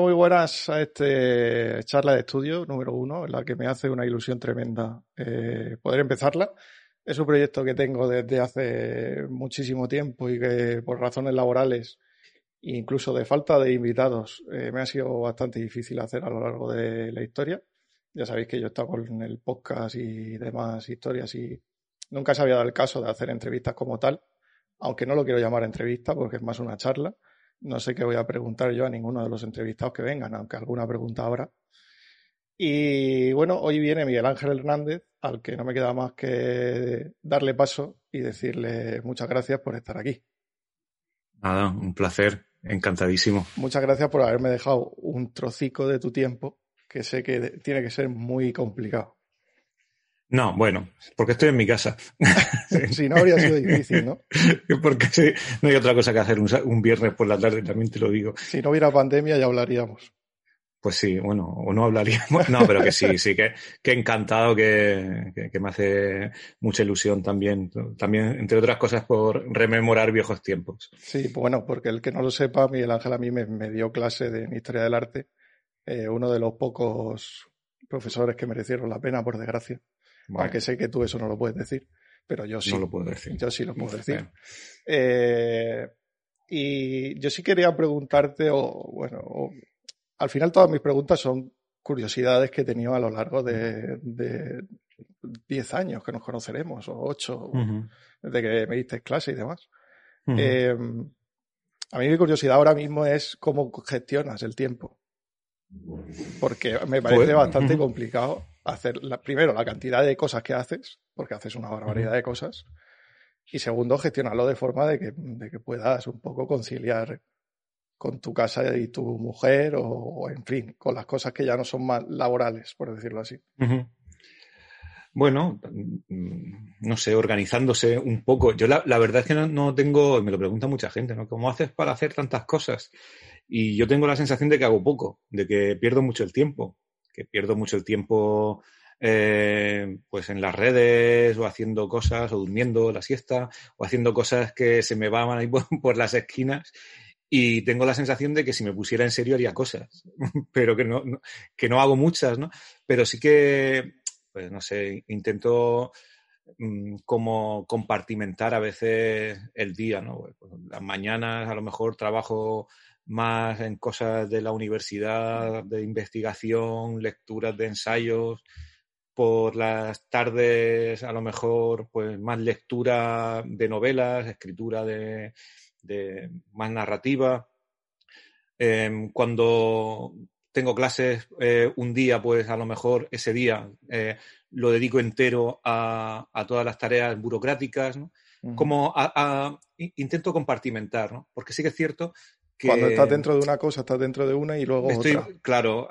Muy buenas a este charla de estudio número uno, en la que me hace una ilusión tremenda eh, poder empezarla. Es un proyecto que tengo desde hace muchísimo tiempo y que por razones laborales, incluso de falta de invitados, eh, me ha sido bastante difícil hacer a lo largo de la historia. Ya sabéis que yo he estado con el podcast y demás historias y nunca se había dado el caso de hacer entrevistas como tal, aunque no lo quiero llamar entrevista porque es más una charla. No sé qué voy a preguntar yo a ninguno de los entrevistados que vengan, aunque alguna pregunta habrá. Y bueno, hoy viene Miguel Ángel Hernández, al que no me queda más que darle paso y decirle muchas gracias por estar aquí. Nada, un placer, encantadísimo. Muchas gracias por haberme dejado un trocico de tu tiempo, que sé que tiene que ser muy complicado. No, bueno, porque estoy en mi casa. si no, habría sido difícil, ¿no? porque no hay otra cosa que hacer un, viernes por la tarde, también te lo digo. Si no hubiera pandemia ya hablaríamos. Pues sí, bueno, o no hablaríamos. No, pero que sí, sí, que, que encantado, que, que, me hace mucha ilusión también. También, entre otras cosas, por rememorar viejos tiempos. Sí, pues bueno, porque el que no lo sepa, Miguel Ángel a mí me, dio clase de historia del arte. Eh, uno de los pocos profesores que merecieron la pena, por desgracia. Aunque sé que tú eso no lo puedes decir, pero yo sí. No lo puedo decir. Yo sí lo puedo decir. Eh, y yo sí quería preguntarte, o bueno, al final todas mis preguntas son curiosidades que he tenido a lo largo de, 10 años que nos conoceremos, o 8, desde que me diste clase y demás. Em, a mí mi curiosidad ahora mismo es cómo gestionas el tiempo. Porque me parece pues, bastante complicado hacer, la, primero, la cantidad de cosas que haces, porque haces una barbaridad de cosas. Y segundo, gestionarlo de forma de que, de que puedas un poco conciliar con tu casa y tu mujer o, en fin, con las cosas que ya no son más laborales, por decirlo así. Bueno, mm, no sé, organizándose un poco. Yo la, verdad es que no, no, tengo, me lo pregunta mucha gente, ¿no? ¿Cómo haces para hacer tantas cosas? Y yo tengo la sensación de que hago poco, de que pierdo mucho el tiempo, que pierdo mucho el tiempo eh, pues en las redes o haciendo cosas o durmiendo la siesta o haciendo cosas que se me van ahí por, las esquinas y tengo la sensación de que si me pusiera en serio haría cosas, pero que no, que no hago muchas, ¿no? Pero sí que, pues no sé, intento mm, como compartimentar a veces el día, ¿no? Pues, las mañanas a lo mejor trabajo más en cosas de la universidad, de investigación, lecturas de ensayos, por las tardes a lo mejor pues más lectura de novelas, escritura de, más narrativa. Em, cuando tengo clases eh, un día, pues a lo mejor ese día eh, lo dedico entero a, todas las tareas burocráticas, Como intento compartimentar, ¿no? Porque sí que es cierto cuando estás dentro de una cosa, estás dentro de una y luego otra. Claro,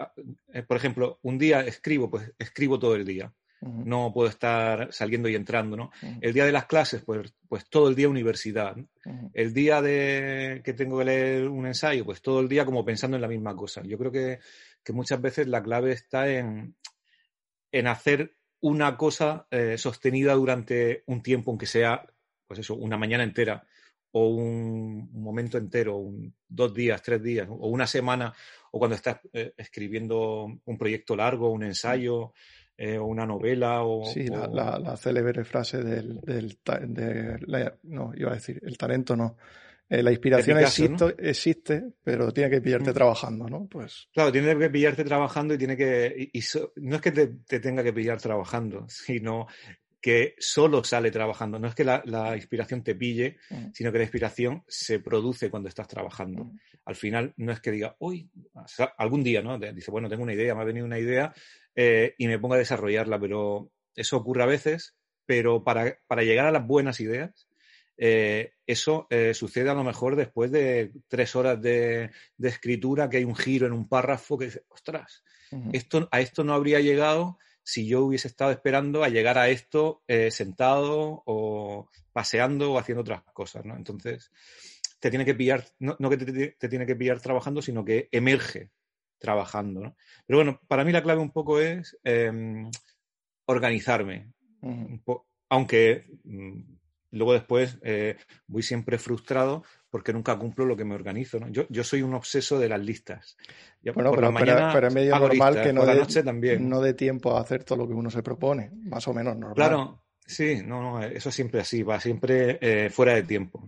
eh, por ejemplo, un día escribo, pues escribo todo el día. No puedo estar saliendo y entrando, ¿no? El día de las clases, pues, pues todo el día universidad. El día de que tengo que leer un ensayo, pues todo el día como pensando en la misma cosa. Yo creo que, muchas veces la clave está en, en hacer una cosa eh, sostenida durante un tiempo, aunque sea, pues eso, una mañana entera o un, momento entero, un, dos días, tres días, o una semana, o cuando estás eh, escribiendo un proyecto largo, un ensayo, eh, o una novela. O, sí, La, la, célebre frase del, del no, iba a decir, el talento no. Eh, la inspiración existe, existe, pero tiene que pillarte mm. trabajando, ¿no? Pues... Claro, tiene que pillarte trabajando y tiene que. Y, no es que te, te, tenga que pillar trabajando, sino que solo sale trabajando. No es que la, inspiración te pille, mm. sino que la inspiración se produce cuando estás trabajando. Mm. Al final no es que diga, uy, algún día, ¿no? Dice, bueno, tengo una idea, me ha venido una idea eh, y me pongo a desarrollarla, pero eso ocurre a veces, pero para, llegar a las buenas ideas, eh, eso eh, sucede a lo mejor después de tres horas de, escritura, que hay un giro en un párrafo que dice, ostras, esto, a esto no habría llegado si yo hubiese estado esperando a llegar a esto eh, sentado o paseando o haciendo otras cosas, ¿no? Entonces, te tiene que pillar, no, que te, tiene que pillar trabajando, sino que emerge trabajando, ¿no? Pero bueno, para mí la clave un poco es em, organizarme, aunque mm, luego después eh, voy siempre frustrado porque nunca cumplo lo que me organizo. ¿no? Yo, yo soy un obseso de las listas. bueno, pero, pero, es medio normal que no, también. no dé tiempo a hacer todo lo que uno se propone, más o menos normal. Claro, sí, no, no, eso siempre así, va siempre eh, fuera de tiempo.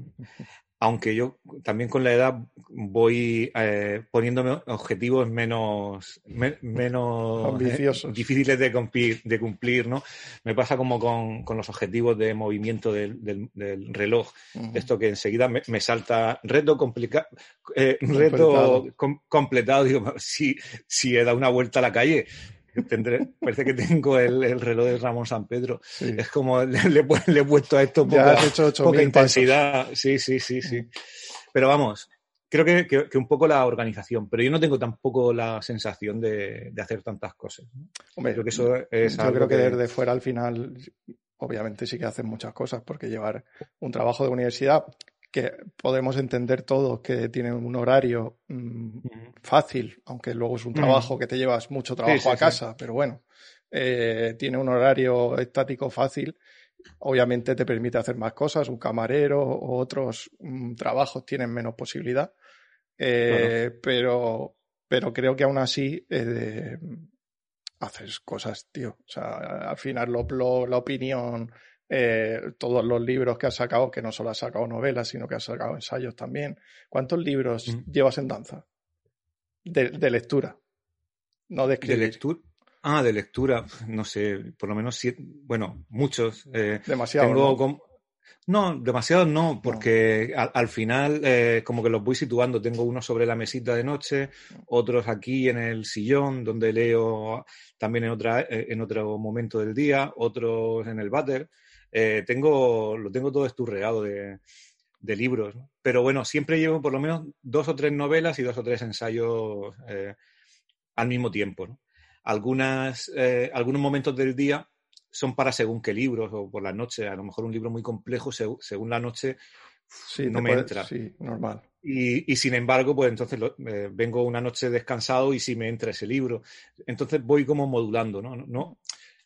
Aunque yo también con la edad voy eh, poniéndome objetivos menos, menos ambiciosos, difíciles de cumplir, de cumplir, ¿no? Me pasa como con, con los objetivos de movimiento del, del, reloj. Esto que enseguida me, salta reto, complica, eh, reto completado. Digo, si, si he dado una vuelta a la calle, Tendré, parece que tengo el, reloj de Ramón San Pedro. Es como le, he puesto a esto poca, intensidad. Sí, sí, sí, sí. Mm. Pero vamos, creo que, un poco la organización, pero yo no tengo tampoco la sensación de, hacer tantas cosas. Hombre, creo que eso es yo creo que, desde fuera al final, obviamente sí que hacen muchas cosas, porque llevar un trabajo de universidad que podemos entender todos que tiene un horario mm, fácil, aunque luego es un trabajo que te llevas mucho trabajo a casa, pero bueno, eh, tiene un horario estático fácil, obviamente te permite hacer más cosas, un camarero o otros mm, trabajos tienen menos posibilidad, eh, pero, pero creo que aún así eh, haces cosas, tío. O sea, al final la opinión eh, todos los libros que has sacado, que no solo has sacado novelas, sino que has sacado ensayos también. ¿Cuántos libros llevas en danza? De, lectura, no de escribir. ¿De lectura? Ah, de lectura, no sé, por lo menos siete, bueno, muchos. Eh, demasiado. ¿no? no, demasiado no, porque Al, final eh, como que los voy situando. Tengo uno sobre la mesita de noche, otros aquí en el sillón, donde leo también en, otra, en otro momento del día, otros en el váter. Eh, tengo, lo tengo todo esturreado de, de libros. Pero bueno, siempre llevo por lo menos dos o tres novelas y dos o tres ensayos eh, al mismo tiempo. Algunas, eh, algunos momentos del día son para según qué libros o por la noche. A lo mejor un libro muy complejo, según la noche, no me entra. Sí, normal. Y, y, sin embargo, pues entonces vengo una noche descansado y sí me entra ese libro. Entonces voy como modulando, ¿no? No,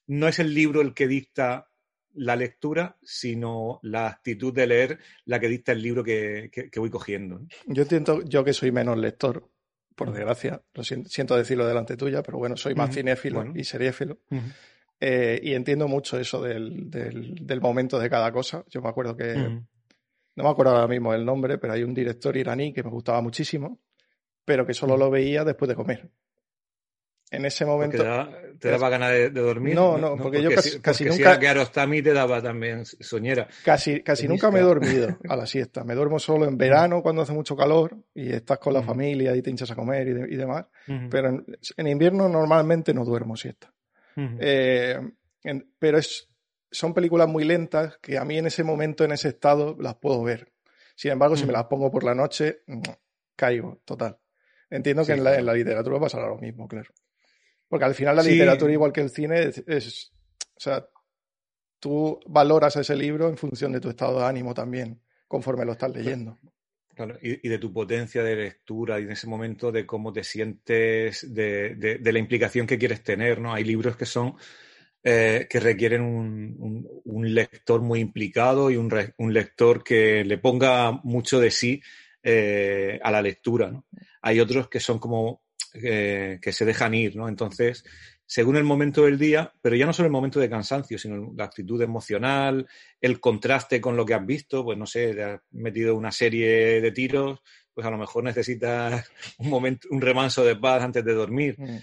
no es el libro el que dicta la lectura, sino la actitud de leer la que dicta el libro que, voy cogiendo. Yo entiendo, yo que soy menos lector, por desgracia, lo siento, decirlo delante tuya, pero bueno, soy más cinéfilo y seriéfilo. Eh, y entiendo mucho eso del, del, momento de cada cosa. Yo me acuerdo que, no me acuerdo ahora mismo el nombre, pero hay un director iraní que me gustaba muchísimo, pero que solo lo veía después de comer en ese momento. Te, daba ganas de, dormir. No, no, porque, yo casi, casi nunca. Si te daba también soñera. Casi, casi nunca me he dormido a la siesta. Me duermo solo en verano cuando hace mucho calor y estás con la familia y te hinchas a comer y, demás. Pero en, invierno normalmente no duermo siesta. Eh, pero es, son películas muy lentas que a mí en ese momento, en ese estado, las puedo ver. Sin embargo, si me las pongo por la noche, caigo, total. Entiendo que en, la, en la literatura pasará lo mismo, claro. Porque al final la literatura, igual que el cine, es, O sea, tú valoras ese libro en función de tu estado de ánimo también, conforme lo estás leyendo. Claro, y, de tu potencia de lectura y en ese momento de cómo te sientes, de, la implicación que quieres tener, ¿no? Hay libros que son. Eh, que requieren un, lector muy implicado y un, lector que le ponga mucho de sí eh, a la lectura. ¿no? Hay otros que son como que se dejan ir, ¿no? Entonces, según el momento del día, pero ya no solo el momento de cansancio, sino la actitud emocional, el contraste con lo que has visto, pues no sé, te has metido una serie de tiros, pues a lo mejor necesitas un momento, un remanso de paz antes de dormir. Mm.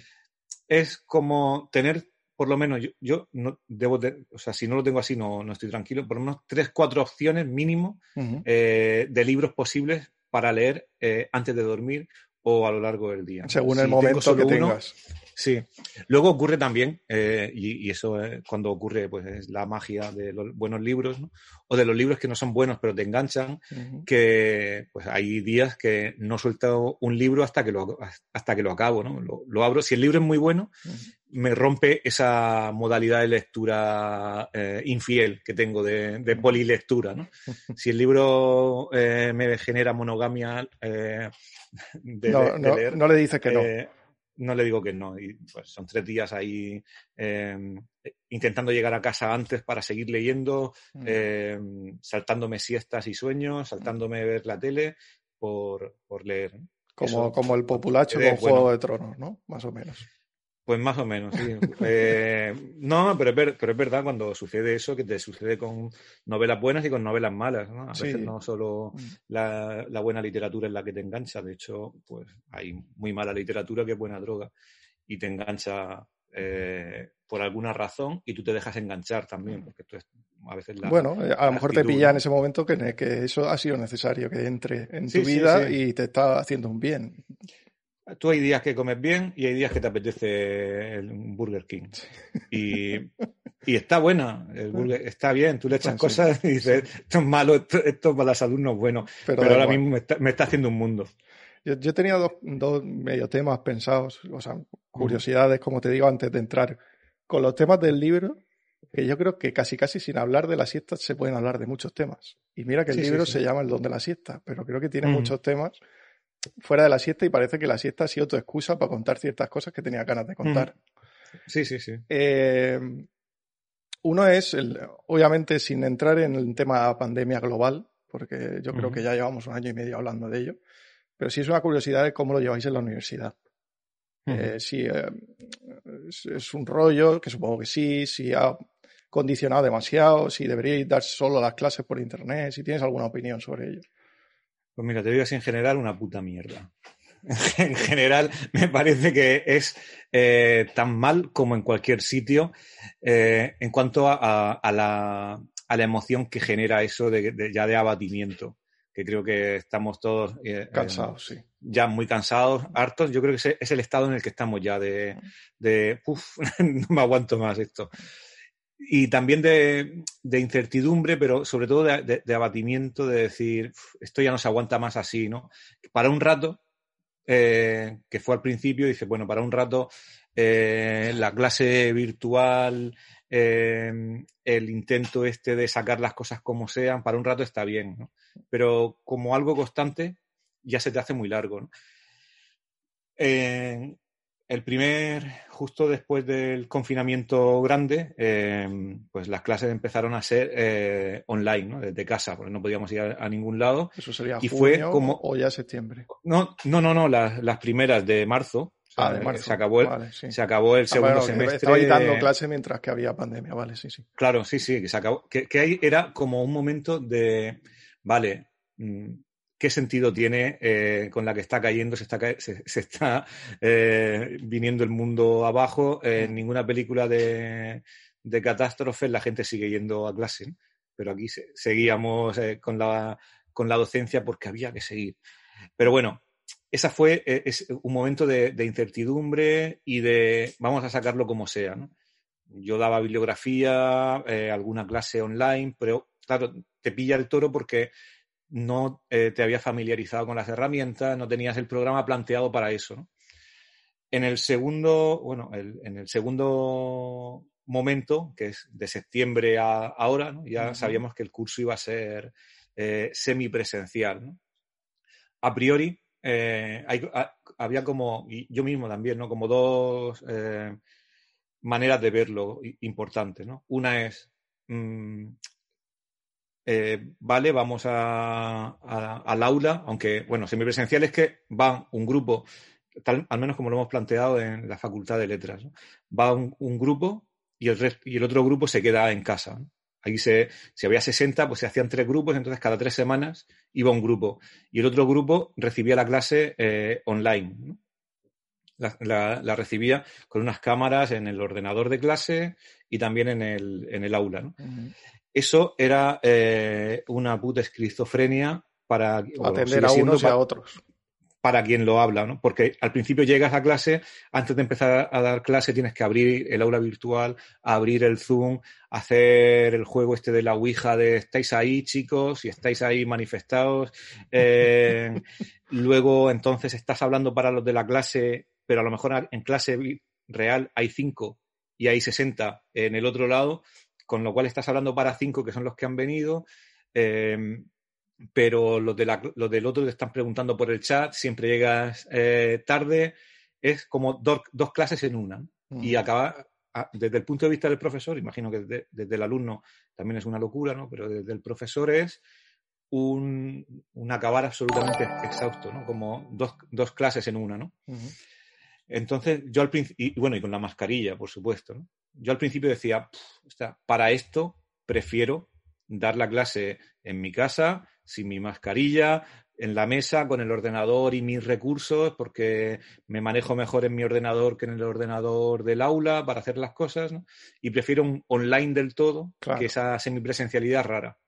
Es como tener, por lo menos, yo, no debo, o sea, si no lo tengo así, no, no estoy tranquilo, por lo menos tres, cuatro opciones mínimo eh, de libros posibles para leer eh, antes de dormir o a lo largo del día. Según el momento que tengas. Sí. Luego ocurre también, eh, y, eso es cuando ocurre, pues es la magia de los buenos libros, ¿no? o de los libros que no son buenos pero te enganchan, que pues hay días que no suelto un libro hasta que lo, hasta que lo acabo, ¿no? Lo, abro. Si el libro es muy bueno, me rompe esa modalidad de lectura eh, infiel que tengo de, de polilectura, ¿no? si el libro eh, me genera monogamia de, no, no, le dices que no. No le digo que no. Y pues son tres días ahí em, intentando llegar a casa antes para seguir leyendo, mm. em, saltándome siestas y sueños, mm. saltándome ver la tele por, por leer. Como, como el populacho con Juego de Tronos, ¿no? Más o menos. Pues más o menos, sí. Eh, no, pero es, pero es verdad cuando sucede eso, que te sucede con novelas buenas y con novelas malas, ¿no? A veces no solo la, la, buena literatura es la que te engancha, de hecho, pues hay muy mala literatura que es buena droga y te engancha eh, por alguna razón y tú te dejas enganchar también, porque tú a veces la, Bueno, eh, a lo mejor te pilla en ese momento que, que, eso ha sido necesario, que entre en tu vida y te está haciendo un bien. Tú hay días que comes bien y hay días que te apetece un Burger King. Y, y está buena, el burger, está bien, tú le echas cosas y dices, esto es malo, esto, para la salud no es bueno. Pero, ahora mismo me está, me está, haciendo un mundo. Yo, yo tenía dos, dos medio temas pensados, o sea, curiosidades, como te digo, antes de entrar. Con los temas del libro, que yo creo que casi casi sin hablar de la siesta se pueden hablar de muchos temas. Y mira que el libro se llama El don de la siesta, pero creo que tiene muchos temas fuera de la siesta y parece que la siesta ha sido tu excusa para contar ciertas cosas que tenía ganas de contar. Sí, sí, sí. Eh, uno es, el, obviamente, sin entrar en el tema pandemia global, porque yo creo que ya llevamos un año y medio hablando de ello, pero sí es una curiosidad de cómo lo lleváis en la universidad. eh, si eh, es, un rollo, que supongo que sí, si ha condicionado demasiado, si deberíais dar solo las clases por internet, si tienes alguna opinión sobre ello. Pues mira, te digo así en general una puta mierda. en general, me parece que es eh, tan mal como en cualquier sitio eh, en cuanto a, a, la, a, la, emoción que genera eso de, de, ya de abatimiento. Que creo que estamos todos eh, cansados, sí. Ya muy cansados, hartos. Yo creo que es el estado en el que estamos ya de, de uff, no me aguanto más esto y también de, incertidumbre, pero sobre todo de, abatimiento, de decir, esto ya no se aguanta más así, ¿no? Para un rato, eh, que fue al principio, dice, bueno, para un rato eh, la clase virtual, eh, el intento este de sacar las cosas como sean, para un rato está bien, ¿no? Pero como algo constante, ya se te hace muy largo, ¿no? El primer, justo después del confinamiento grande, eh, pues las clases empezaron a ser eh, online, ¿no? Desde casa, porque no podíamos ir a, a ningún lado. Eso sería y junio fue como o ya septiembre. No, no, no, no las, las primeras de marzo. Ah, de marzo. Se acabó el, vale, sí. se acabó el segundo ah, bueno, semestre. Estaba dando clase mientras que había pandemia, vale, sí, sí. Claro, sí, sí, que se acabó. Que, que ahí era como un momento de, vale, mmm, qué sentido tiene eh, con la que está cayendo, se está, se, se está eh, viniendo el mundo abajo. En ninguna película de, de catástrofes la gente sigue yendo a clase, pero aquí se, seguíamos eh, con, la, con la docencia porque había que seguir. Pero bueno, esa fue eh, es un momento de, de, incertidumbre y de vamos a sacarlo como sea. ¿no? Yo daba bibliografía, eh, alguna clase online, pero claro, te pilla el toro porque no eh, te había familiarizado con las herramientas, no tenías el programa planteado para eso. ¿no? En el segundo, bueno, el, en el segundo momento, que es de septiembre a ahora, ¿no? ya uh -huh. sabíamos que el curso iba a ser eh, semipresencial. ¿no? A priori, eh, hay, a, había como, y yo mismo también, ¿no? Como dos eh, maneras de verlo importantes, ¿no? Una es, mmm, eh, vale, vamos a, al aula, aunque, bueno, semipresencial es que va un grupo, tal, al menos como lo hemos planteado en la Facultad de Letras, va un, grupo y el, y el, otro grupo se queda en casa. ¿no? Ahí se, si había 60, pues se hacían tres grupos, entonces cada tres semanas iba un grupo. Y el otro grupo recibía la clase eh, online. La, recibía con unas cámaras en el ordenador de clase y también en el, en el aula. Eso era eh, una puta esquizofrenia para atender a unos y a otros. Para quien lo habla, ¿no? Porque al principio llegas a clase, antes de empezar a dar clase tienes que abrir el aula virtual, abrir el Zoom, hacer el juego este de la Ouija de estáis ahí, chicos, y estáis ahí manifestados. Eh, luego, entonces, estás hablando para los de la clase, pero a lo mejor en clase real hay cinco y hay 60 en el otro lado con lo cual estás hablando para cinco que son los que han venido, eh, pero los, de la, los, del otro te están preguntando por el chat, siempre llegas eh, tarde es como dos, dos clases en una. Y acaba, desde el punto de vista del profesor, imagino que desde, el alumno también es una locura, ¿no? Pero desde el profesor es un, acabar absolutamente exhausto, ¿no? Como dos, dos clases en una, ¿no? Entonces, yo al principio, y bueno, y con la mascarilla, por supuesto, ¿no? Yo al principio decía, para esto prefiero dar la clase en mi casa, sin mi mascarilla, en la mesa, con el ordenador y mis recursos, porque me manejo mejor en mi ordenador que en el ordenador del aula para hacer las cosas, ¿no? Y prefiero un online del todo que esa semipresencialidad rara.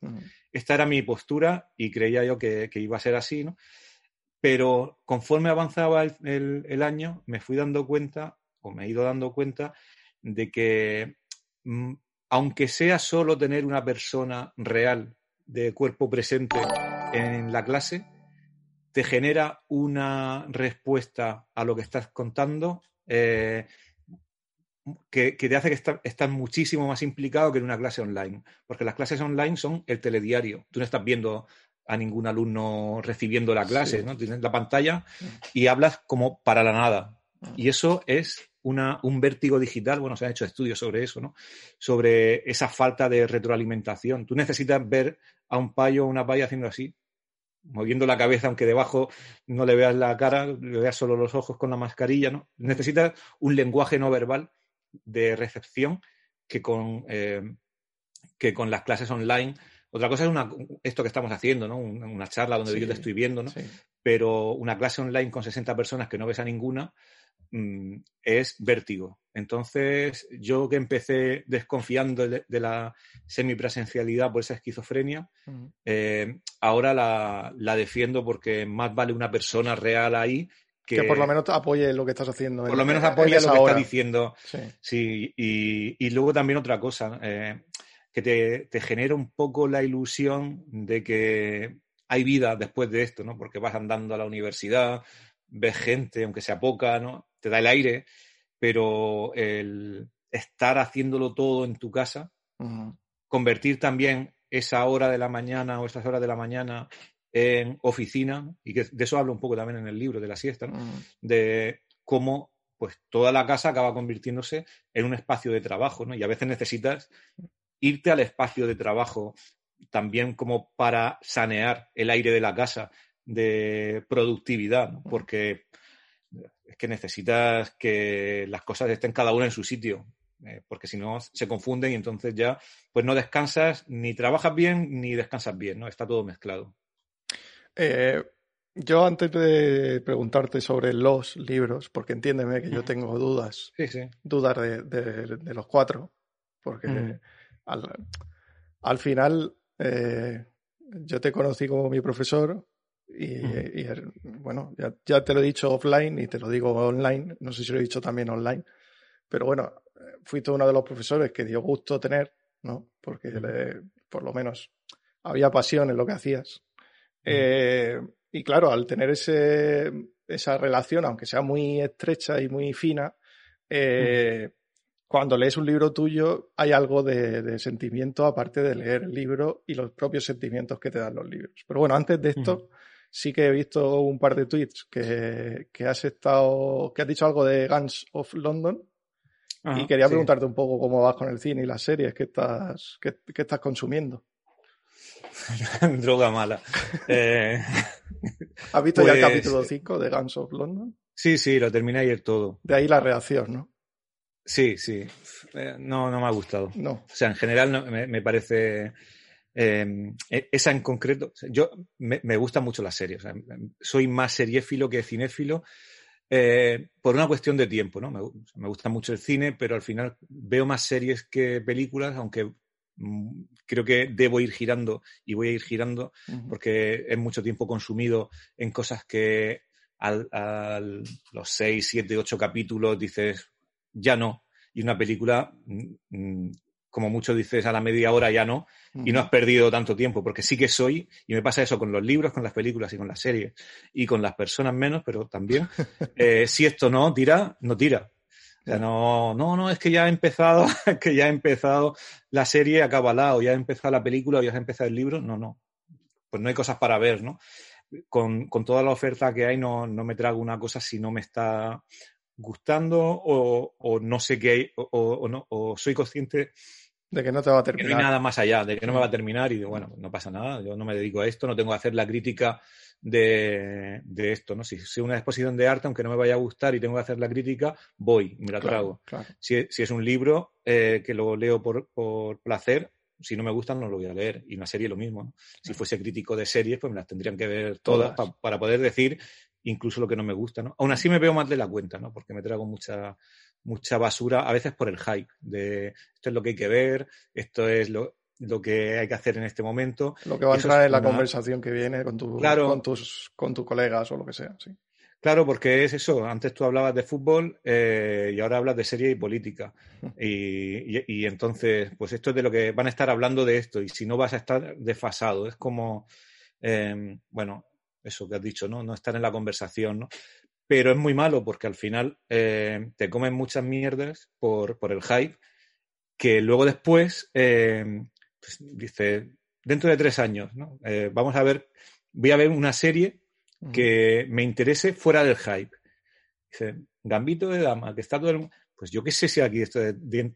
Esta era mi postura y creía yo que, iba a ser así, ¿no? Pero conforme avanzaba el, año, me fui dando cuenta, o me he ido dando cuenta, de que mm, aunque sea solo tener una persona real de cuerpo presente en la clase, te genera una respuesta a lo que estás contando eh, que, te hace que estás muchísimo más implicado que en una clase online. Porque las clases online son el telediario. Tú no estás viendo a ningún alumno recibiendo la clase, ¿no? Tienes la pantalla y hablas como para la nada. Y eso es una, un vértigo digital, bueno, se han hecho estudios sobre eso, ¿no? Sobre esa falta de retroalimentación. Tú necesitas ver a un payo o una paya haciendo así, moviendo la cabeza, aunque debajo no le veas la cara, le veas solo los ojos con la mascarilla, ¿no? Necesitas un lenguaje no verbal de recepción que con, eh, que con las clases online. Otra cosa es una, esto que estamos haciendo, ¿no? Una, charla donde yo te estoy viendo, ¿no? Pero una clase online con 60 personas que no ves a ninguna, Mm, es vértigo. Entonces, yo que empecé desconfiando de, la semipresencialidad por esa esquizofrenia, eh, ahora la, defiendo porque más vale una persona real ahí que, por lo menos apoye lo que estás haciendo. Por lo menos apoye lo que estás diciendo. Sí. y, luego también otra cosa, eh, que te, te genera un poco la ilusión de que hay vida después de esto, ¿no? Porque vas andando a la universidad, ves gente, aunque sea poca, ¿no? Te da el aire, pero el estar haciéndolo todo en tu casa, convertir también esa hora de la mañana o esas horas de la mañana en oficina, y que de eso hablo un poco también en el libro de la siesta, de cómo pues toda la casa acaba convirtiéndose en un espacio de trabajo, ¿no? Y a veces necesitas irte al espacio de trabajo también como para sanear el aire de la casa, de productividad, porque es que necesitas que las cosas estén cada una en su sitio, eh, porque si no se confunden y entonces ya pues no descansas, ni trabajas bien, ni descansas bien, ¿no? Está todo mezclado. Eh, yo antes de preguntarte sobre los libros, porque entiéndeme que yo tengo dudas, dudas de, los cuatro, porque al, final eh, yo te conocí como mi profesor y, bueno, ya, te lo he dicho offline y te lo digo online, no sé si lo he dicho también online, pero bueno, fuiste uno de los profesores que dio gusto tener, ¿no? Porque por lo menos había pasión en lo que hacías. Eh, y claro, al tener ese, esa relación, aunque sea muy estrecha y muy fina, eh, cuando lees un libro tuyo hay algo de, de, sentimiento aparte de leer el libro y los propios sentimientos que te dan los libros. Pero bueno, antes de esto, sí que he visto un par de tweets que, que has estado, que has dicho algo de Guns of London. y quería preguntarte un poco cómo vas con el cine y las series que estás, que, estás consumiendo. Droga mala. Eh, ¿Has visto ya el pues, capítulo 5 de Guns of London? Sí, sí, lo terminé ayer todo. De ahí la reacción, ¿no? Sí, sí. Eh, no, no me ha gustado. No. O sea, en general me, me parece Em, e, esa en concreto, yo me, me gustan mucho las series. soy más seriéfilo que cinéfilo eh, por una cuestión de tiempo, ¿no? Me, gusta mucho el cine, pero al final veo más series que películas, aunque mm, creo que debo ir girando y voy a ir girando porque es mucho tiempo consumido en cosas que al, los seis, siete, ocho capítulos dices ya no. Y una película mm, mm, como mucho dices, a la media hora ya no, y no has perdido tanto tiempo, porque sí que soy, y me pasa eso con los libros, con las películas y con las series, y con las personas menos, pero también, eh, si esto no tira, no tira. O sea, no, no, no, es que ya ha empezado, que ya ha empezado la serie, acaba la, o ya ha empezado la película, o ya ha empezado el libro, no, no. Pues no hay cosas para ver, ¿no? Con, con toda la oferta que hay, no, no me trago una cosa si no me está gustando o, no sé qué, o, o, no, o soy consciente de que no te va a terminar. No hay nada más allá, de que no me va a terminar y digo, bueno, no pasa nada, yo no me dedico a esto, no tengo que hacer la crítica de, esto, ¿no? Si es una exposición de arte, aunque no me vaya a gustar y tengo que hacer la crítica, voy, me la trago. Si, es un libro eh, que lo leo por, por, placer, si no me gustan no lo voy a leer. Y una serie lo mismo, Si fuese crítico de series, pues me las tendrían que ver todas, para poder decir incluso lo que no me gusta, ¿no? Aún así me veo más de la cuenta, ¿no? Porque me trago mucha, mucha basura, a veces por el hype, de esto es lo que hay que ver, esto es lo, lo que hay que hacer en este momento. Lo que va a entrar en la conversación que viene con, tu, con, tus, con tus colegas o lo que sea, sí. Claro, porque es eso. Antes tú hablabas de fútbol eh, y ahora hablas de serie y política. Y, entonces, pues esto es de lo que van a estar hablando de esto. Y si no vas a estar desfasado, es como, em, bueno, eso que has dicho, ¿no? No estar en la conversación, ¿no? Pero es muy malo porque al final eh, te comen muchas mierdas por, por, el hype que luego después em, pues, dice, dentro de tres años, ¿no? Eh, vamos a ver, voy a ver una serie que me interese fuera del hype. Dice, Gambito de Dama, que está todo el pues yo qué sé si aquí esto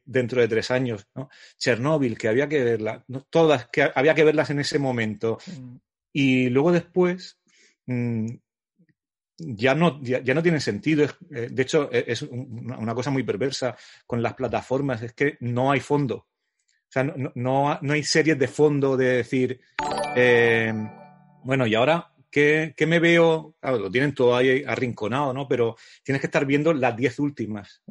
dentro de tres años, ¿no? Chernóbil, que había que verla, todas, que había que verlas en ese momento. Y luego después mm, ya, no, ya, no tienen sentido. Eh, de hecho, e, es una cosa muy perversa con las plataformas, es que no hay fondo. O sea, no, no, hay series de fondo de decir, eh, bueno, y ahora, ¿qué, ¿qué, me veo? Lo tienen todo ahí arrinconado, ¿no? Pero tienes que estar viendo las diez últimas,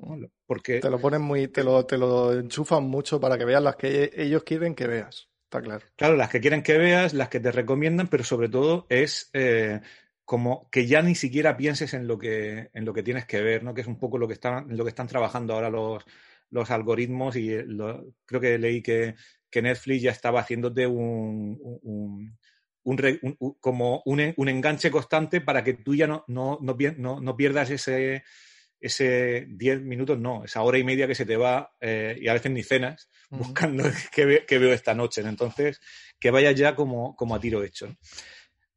Porque... Te lo ponen muy, te lo, te lo enchufan mucho para que veas las que ellos quieren que veas. Claro. Las que quieren que veas, las que te recomiendan, pero sobre todo es eh, como que ya ni siquiera pienses en lo que, en lo que tienes que ver, ¿no? Que es un poco lo que están, lo que están trabajando ahora los, los algoritmos y eh, creo que leí que, Netflix ya estaba haciéndote un, un, como un, enganche constante para que tú ya no, no, no, pierdas ese, ese 10 minutos, no, esa hora y media que se te va y a veces ni cenas buscando qué, veo esta noche. Entonces, que vayas ya como, como a tiro hecho.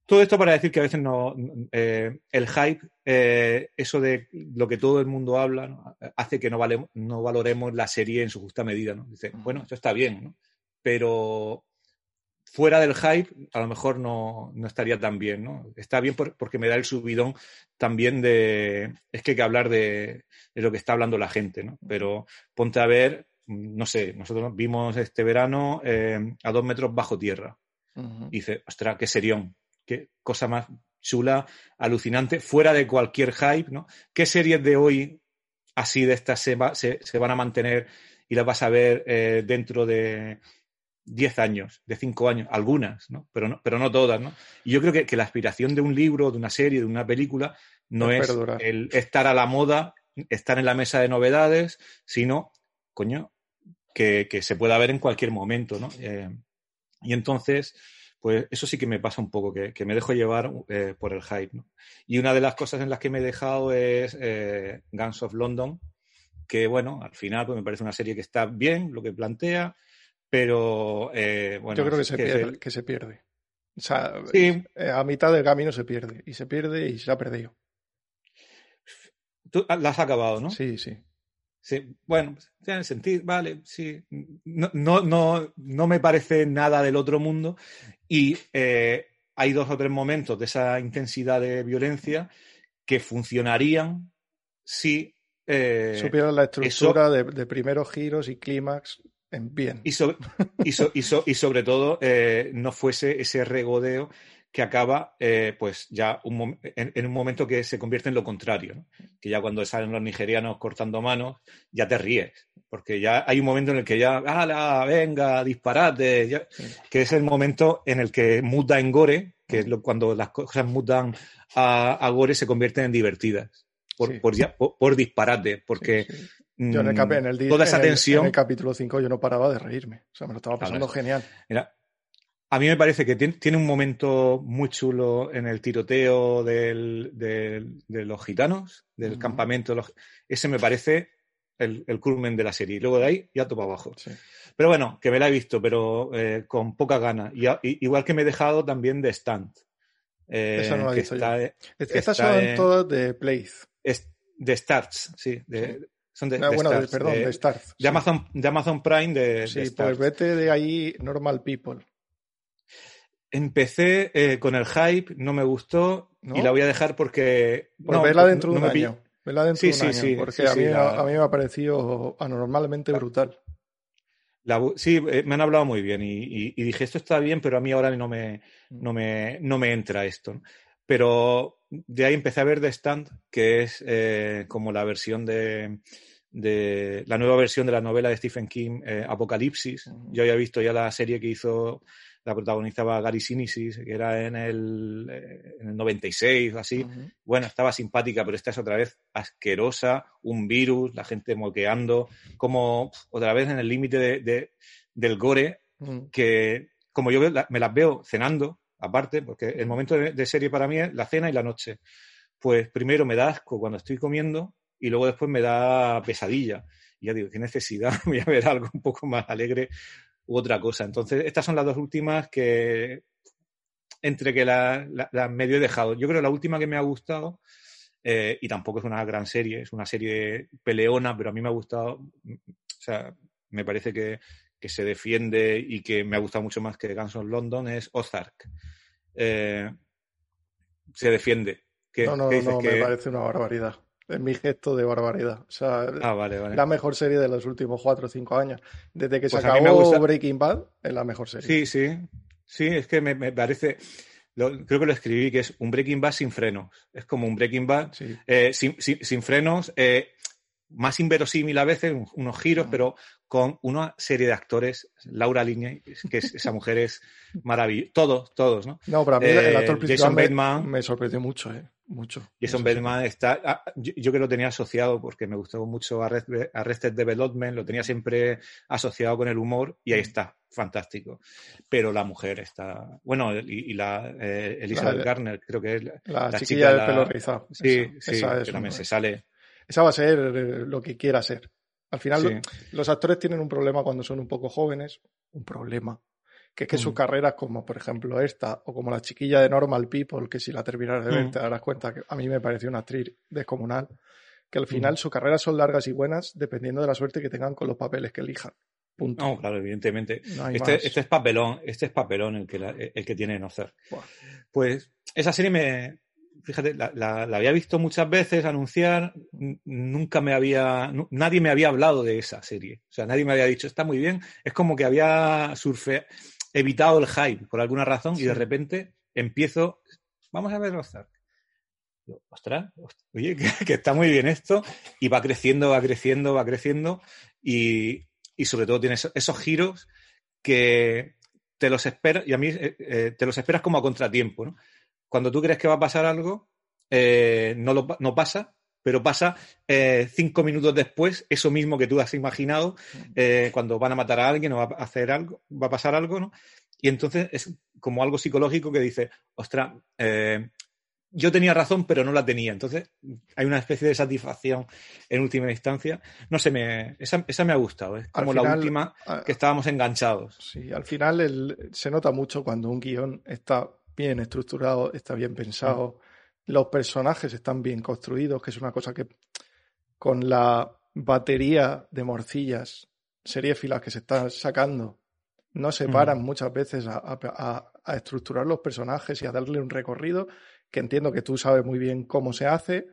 Todo esto para decir que a veces no, eh, el hype, eh, eso de lo que todo el mundo habla, hace que no, vale, no valoremos la serie en su justa medida. ¿no? Dice, bueno, esto está bien, ¿no? pero fuera del hype a lo mejor no, no estaría tan bien. ¿no? Está bien porque me da el subidón también de... Es que hay que hablar de, de lo que está hablando la gente, ¿no? pero ponte a ver, no sé, nosotros vimos este verano eh, a dos metros bajo tierra. Y dice, ostras, qué serión qué cosa más chula, alucinante, fuera de cualquier hype, ¿no? ¿Qué series de hoy así de estas se, se, van a mantener y las vas a ver eh, dentro de 10 años, de 5 años? Algunas, ¿no? Pero no, pero no todas, ¿no? Y yo creo que, la aspiración de un libro, de una serie, de una película, no es, el estar a la moda, estar en la mesa de novedades, sino, coño, que, se pueda ver en cualquier momento, ¿no? Eh, y entonces, pues eso sí que me pasa un poco, que, me dejo llevar eh, por el hype. ¿no? Y una de las cosas en las que me he dejado es eh, Guns of London, que bueno, al final pues me parece una serie que está bien, lo que plantea, pero eh, bueno. Yo creo que se, pierde, que se pierde. O sea, a mitad del camino se pierde, y se pierde y se ha perdido. Tú la has acabado, ¿no? Sí, sí. Sí, bueno, tiene sentido, vale, sí. No, no, no, no me parece nada del otro mundo. Y eh, hay dos o tres momentos de esa intensidad de violencia que funcionarían si. Eh, Supieran la estructura de, primeros giros y clímax en bien. Y, y, y, sobre todo eh, no fuese ese regodeo que acaba eh, pues ya en, un momento que se convierte en lo contrario, que ya cuando salen los nigerianos cortando manos, ya te ríes, porque ya hay un momento en el que ya, ¡hala, venga, disparate! que es el momento en el que muda en gore, que es cuando las cosas mudan a, gore se convierten en divertidas, por, por, disparate, porque... Yo en el, toda esa tensión. En el, capítulo 5 yo no paraba de reírme. O sea, me lo estaba pasando genial. Mira, a mí me parece que tiene, un momento muy chulo en el tiroteo del, de los gitanos, del campamento. ese me parece el, el, culmen de la serie. Y luego de ahí ya topa abajo. Pero bueno, que me la he visto, pero eh, con poca gana. Y, igual que me he dejado también de Stand. Eh, Esa no la he visto Estas son todas de Place. de Starts, sí. De, Son de, Ah, de bueno, de- perdón, de, de Amazon, de Amazon Prime de, Sí, pues vete de ahí Normal People. Empecé eh, con el hype, no me gustó ¿No? y la voy a dejar porque. Pues no, verla dentro de un me año. Verla dentro Sí, de un sí, año. sí, porque sí, a, mí, la- a mí me ha parecido anormalmente brutal. La sí, eh, me han hablado muy bien y, y- y dije, esto está bien, pero a mí ahora no me, no me, no me entra esto. Pero de ahí empecé a ver The Stand, que es eh, como la versión de, de la nueva versión de la novela de Stephen King, eh, Apocalipsis. Yo había visto ya la serie que hizo, la protagonizaba Gary Sinise, que era en el, eh, en el 96 o así. Bueno, estaba simpática, pero esta es otra vez asquerosa, un virus, la gente moqueando, como otra vez en el límite de- de- del gore, que como yo me las veo cenando, aparte, porque el momento de, de serie para mí es la cena y la noche. Pues primero me da asco cuando estoy comiendo y luego después me da pesadilla. Y ya digo, qué necesidad, voy a ver algo un poco más alegre u otra cosa. Entonces, estas son las dos últimas que entre que las la, la medio he dejado. Yo creo que la última que me ha gustado, eh, y tampoco es una gran serie, es una serie peleona, pero a mí me ha gustado, mm, o sea, me parece que, que se defiende y que me ha gustado mucho más que Guns of London, es Ozark. Eh, se defiende. ¿Qué, No, no, no, que- me parece una barbaridad. Es mi gesto de barbaridad. O sea, Ah, vale, vale. la mejor serie de los últimos cuatro o cinco años. Desde que se Pues acabó gusta- Breaking Bad, es la mejor serie. Sí, sí. Sí, es que me, me parece. lo- creo que lo escribí que es un Breaking Bad sin frenos. Es como un Breaking Bad Sí. eh, sin, sin- sin frenos, eh, más inverosímil a veces, un- unos giros, pero con una serie de actores. Laura Linney, que es- esa mujer es maravillosa. Todos, todos, ¿no? No, pero a mí Eh, el actor principal Jason me, Bateman. me sorprendió mucho, ¿eh? Mucho. Jason Mucho, sí. Bateman está. ah, yo, yo que lo tenía asociado porque me gustó mucho Arrested, Arrested Development, lo tenía siempre asociado con el humor y ahí Mm. está, fantástico. Pero la mujer está. Bueno, y, y la eh, Elizabeth La- Garner, creo que es la, La, la chiquilla chica, del pelo rizado. Sí, esa, sí, esa que también se sale. esa va a ser eh, lo que quiera ser. Al final, Sí. los actores tienen un problema cuando son un poco jóvenes. Un problema. Que es que sus Mm. carreras, como por ejemplo esta, o como la chiquilla de Normal People, que si la terminas de ver Mm. te darás cuenta que a mí me pareció una actriz descomunal. Que al final Mm. sus carreras son largas y buenas dependiendo de la suerte que tengan con los papeles que elijan. Punto. No, claro, evidentemente. No Este, este es papelón, este es papelón el que, la- el que tiene Nocer. Buah. Pues esa serie me, fíjate, la, la- la había visto muchas veces anunciar, nunca me había, nadie me había hablado de esa serie. O sea, nadie me había dicho, está muy bien. Es como que había surfe, evitado el hype por alguna razón y de repente empiezo, vamos a ver Ozark. Ostras, ost- oye, que, que está muy bien esto y va creciendo, va creciendo, va creciendo y, y sobre todo tiene esos, esos giros que te los esperas, y a mí eh, eh, te los esperas como a contratiempo, ¿no? Cuando tú crees que va a pasar algo, eh, no, lo, no pasa, pero pasa eh, cinco minutos después, eso mismo que tú has imaginado, eh, cuando van a matar a alguien o va a hacer algo, va a pasar algo, ¿no? Y entonces es como algo psicológico que dice, ostras, eh, yo tenía razón, pero no la tenía. Entonces hay una especie de satisfacción en última instancia. No sé, me, esa, esa me ha gustado. Es como la última que estábamos enganchados. Sí, al final el- se nota mucho cuando un guion está bien estructurado, está bien pensado, los personajes están bien construidos, que es una cosa que con la batería de morcillas seriéfilas que se están sacando, no se Mm. paran muchas veces a, a- a- a estructurar los personajes y a darle un recorrido, que entiendo que tú sabes muy bien cómo se hace,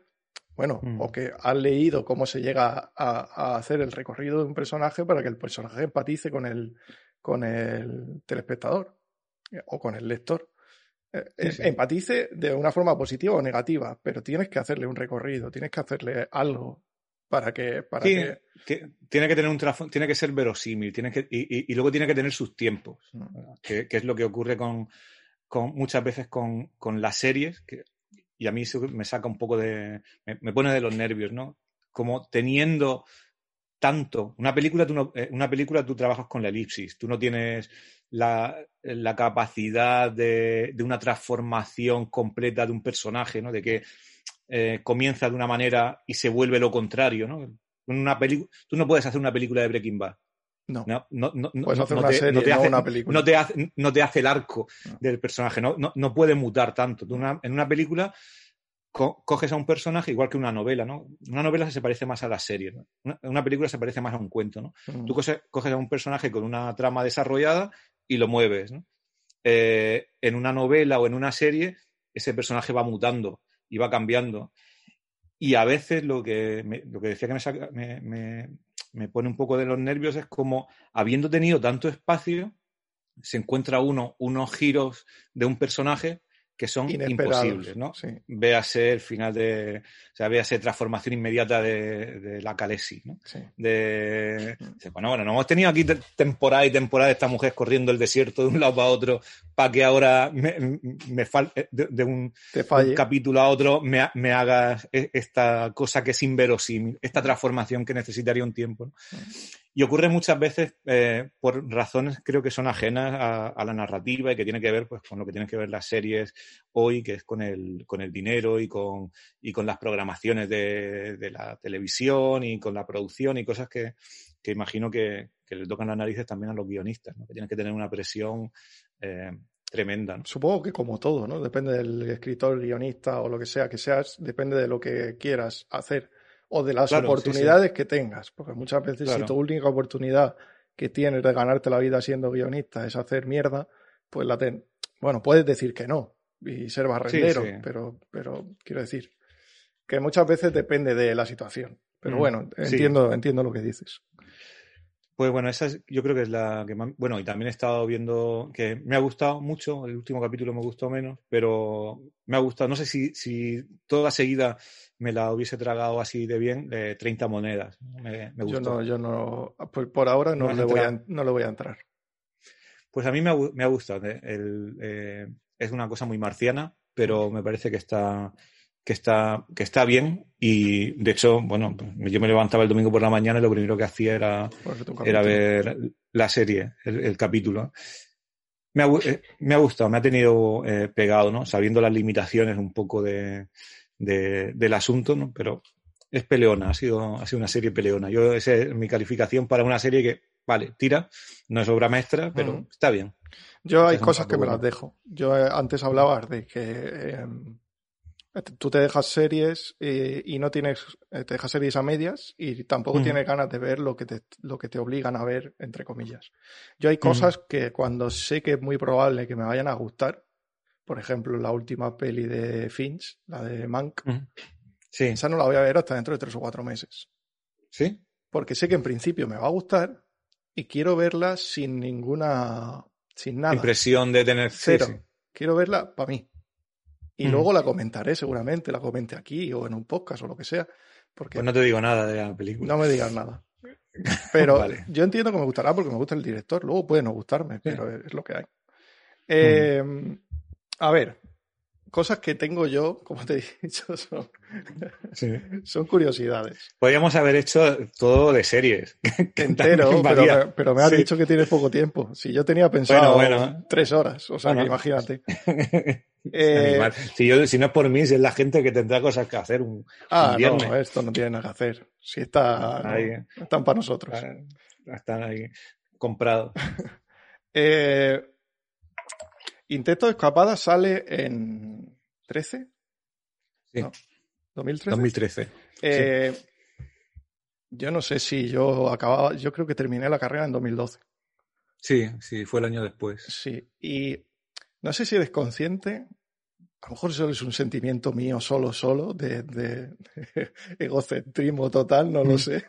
bueno, Mm. o que has leído cómo se llega a, a hacer el recorrido de un personaje para que el personaje empatice con el, con el telespectador eh, o con el lector. Sí, sí. Empatice de una forma positiva o negativa, pero tienes que hacerle un recorrido, tienes que hacerle algo para que... Para Sí, que tiene que tener un trasfondo, tiene que ser verosímil, tiene que, y, y- y luego tiene que tener sus tiempos, que, que es lo que ocurre con, con muchas veces con, con las series, que, y a mí eso me saca un poco de, me, me pone de los nervios, ¿no? Como teniendo tanto, una película, tú no- eh, una película tú trabajas con la elipsis, tú no tienes la, la capacidad de, de una transformación completa de un personaje, ¿no? De que eh, comienza de una manera y se vuelve lo contrario, ¿no? Una tú no puedes hacer una película de Breaking Bad. no, No, no, no, Puedes hacer una te- serie, no te no hace, una película. no te hace, no te hace el arco No. del personaje, no, no, no puede mutar tanto. Tú una- en una película coges a un personaje igual que una novela, ¿no? Una novela se parece más a la serie, ¿no? una, película se parece más a un cuento, ¿no? Mm. Tú coges, a un personaje con una trama desarrollada y lo mueves, ¿no? Eh, en una novela o en una serie, ese personaje va mutando y va cambiando. Y a veces lo que, lo que decía que me, me pone un poco de los nervios es como, habiendo tenido tanto espacio, se encuentra uno unos giros de un personaje que son imposibles, ¿no? Véase el final de, o sea, véase transformación inmediata de, la Calesi, ¿no? De, bueno, bueno, no hemos tenido aquí temporada y temporada de esta mujer corriendo el desierto de un lado para otro para que ahora me, me falte, de, un, capítulo a otro me, me hagas e, esta cosa que es inverosímil, esta transformación que necesitaría un tiempo, ¿no? Y ocurre muchas veces eh, por razones creo que son ajenas a, la narrativa y que tiene que ver pues, con lo que tienen que ver las series hoy, que es con el, con el dinero y con, y con las programaciones de, la televisión y con la producción y cosas que, que imagino que, que, le tocan las narices también a los guionistas, que tienen que tener una presión eh, tremenda. Supongo que como todo, ¿no? Depende del escritor, guionista o lo que sea que seas, depende de lo que quieras hacer o de las oportunidades que tengas. Porque muchas veces si tu única oportunidad que tienes de ganarte la vida siendo guionista es hacer mierda, pues la ten... Bueno, puedes decir que no y ser barrendero, pero, pero quiero decir que muchas veces depende de la situación. Pero mm, bueno, entiendo, entiendo lo que dices. Pues bueno, esa yo creo que es la que más... Bueno, y también he estado viendo que me ha gustado mucho, el último capítulo me gustó menos, pero me ha gustado, no sé si, si toda seguida me la hubiese tragado así de bien, de 30 monedas. Me, me Yo no, yo no, por, ahora no, le voy a, no le voy a entrar. Pues a mí me ha, me ha gustado, ¿eh? el, eh, es una cosa muy marciana, pero me parece que está que está, que está bien y de hecho, bueno, yo me levantaba el domingo por la mañana y lo primero que hacía era, era ver la serie, el, capítulo. Me ha, eh, me ha, gustado, me ha tenido eh, pegado, ¿no? Sabiendo las limitaciones un poco de, del asunto, ¿no? Pero es peleona, ha sido, ha sido una serie peleona. Yo, esa es mi calificación para una serie que, vale, tira, no es obra maestra, pero está bien. Yo hay cosas que me las dejo. Yo eh, antes hablaba de que em, Tú te dejas series eh, y no tienes, eh, te dejas series a medias y tampoco tienes ganas de ver lo que, te, lo que te obligan a ver, entre comillas. Yo hay cosas que cuando sé que es muy probable que me vayan a gustar, por ejemplo, la última peli de Finch, la de Mank, sí. esa no la voy a ver hasta dentro de tres o cuatro meses. ¿Sí? Porque sé que en principio me va a gustar y quiero verla sin ninguna, sin nada. Impresión de tener cero. Quiero verla para mí. Y luego la comentaré seguramente, la comente aquí o en un podcast o lo que sea. Porque pues no te digo nada de la película. No me digas nada. Pero yo entiendo que me gustará porque me gusta el director. Luego puede no gustarme, pero es lo que hay. Em, a ver, cosas que tengo yo, como te he dicho, son, son curiosidades. Podríamos haber hecho todo de series. Entero, pero, me has dicho que tienes poco tiempo. Si yo tenía pensado tres horas, o sea, que imagínate. Eh, si, yo, si no es por mí, si es la gente que tendrá cosas que hacer un, ah, no, esto no tiene nada que hacer. Si está, ahí, están para nosotros. Están ahí comprados. eh, Intento de escapada sale en 13? Sí. 2013. 2013. Eh, yo no sé si yo acababa, yo creo que terminé la carrera en 2012. Sí, sí, fue el año después. Sí, y no sé si eres consciente, a lo mejor eso es un sentimiento mío solo, solo, de, egocentrismo total, no lo mm. sé.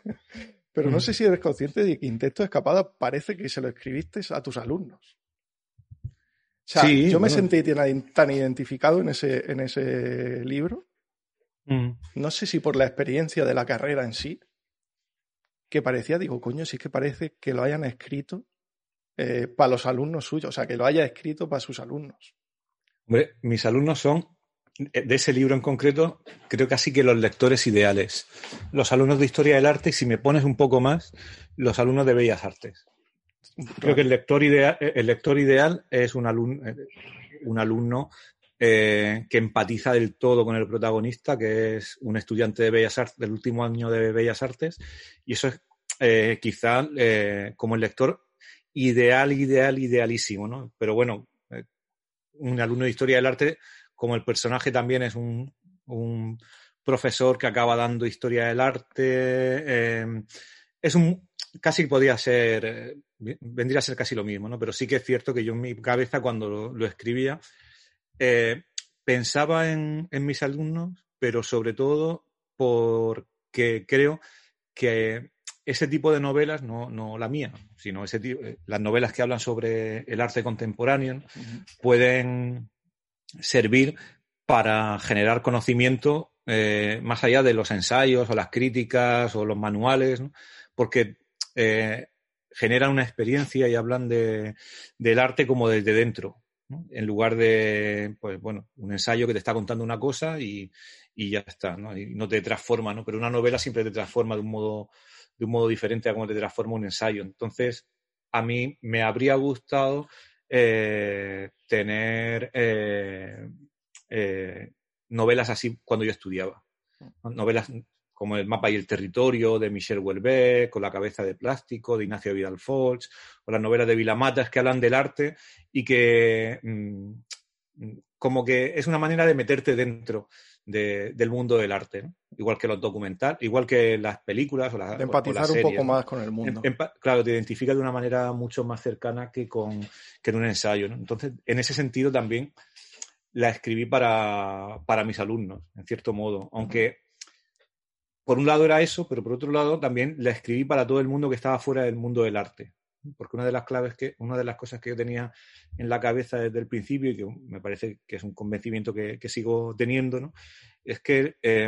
Pero no mm. sé si eres consciente de que Intento de Escapada parece que se lo escribiste a tus alumnos. O sea, yo me sentí tan identificado en ese, en ese libro. Mm. No sé si por la experiencia de la carrera en sí, que parecía, digo, coño, sí que parece que lo hayan escrito eh, para los alumnos suyos, o sea, que lo haya escrito para sus alumnos. Hombre, mis alumnos son, eh, de ese libro en concreto, creo casi que los lectores ideales. Los alumnos de Historia del Arte, y si me pones un poco más, los alumnos de Bellas Artes. Creo que el lector ideal, el lector ideal es un alumno, eh, un alumno eh, que empatiza del todo con el protagonista, que es un estudiante de Bellas Artes, del último año de Bellas Artes, y eso es eh, quizá como el lector ideal, ideal, idealísimo, ¿no? Pero bueno, un alumno de historia del arte, como el personaje también es un un profesor que acaba dando historia del arte. Es un, casi podía ser, eh, vendría a ser casi lo mismo, ¿no? Pero sí que es cierto que yo en mi cabeza cuando lo, escribía eh, pensaba en, mis alumnos, pero sobre todo porque creo que ese tipo de novelas, no, no la mía, sino ese eh, las novelas que hablan sobre el arte contemporáneo, pueden servir para generar conocimiento más allá de los ensayos o las críticas o los manuales, porque eh, generan una experiencia y hablan de, del arte como desde dentro, en lugar de, pues bueno, un ensayo que te está contando una cosa y, y ya está, ¿no? Y no te transforma, ¿no? Pero una novela siempre te transforma de un modo, de un modo diferente a cómo te transforma un ensayo. Entonces, a mí me habría gustado eh, tener eh, novelas así cuando yo estudiaba. Novelas como El mapa y el territorio de Michel Houellebecq, con La cabeza de plástico de Ignacio Vidal Folch, o las novelas de Vilamatas que hablan del arte y que mm, como que es una manera de meterte dentro del mundo del arte, igual que los documentales, igual que las películas o las De empatizar un poco más con el mundo. claro, te identifica de una manera mucho más cercana que, con, que en un ensayo. Entonces, en ese sentido también la escribí para, para mis alumnos, en cierto modo, aunque por un lado era eso, pero por otro lado también la escribí para todo el mundo que estaba fuera del mundo del arte. Porque una de las claves que, una de las cosas que yo tenía en la cabeza desde el principio, y que me parece que es un convencimiento que, sigo teniendo, ¿no? es que eh,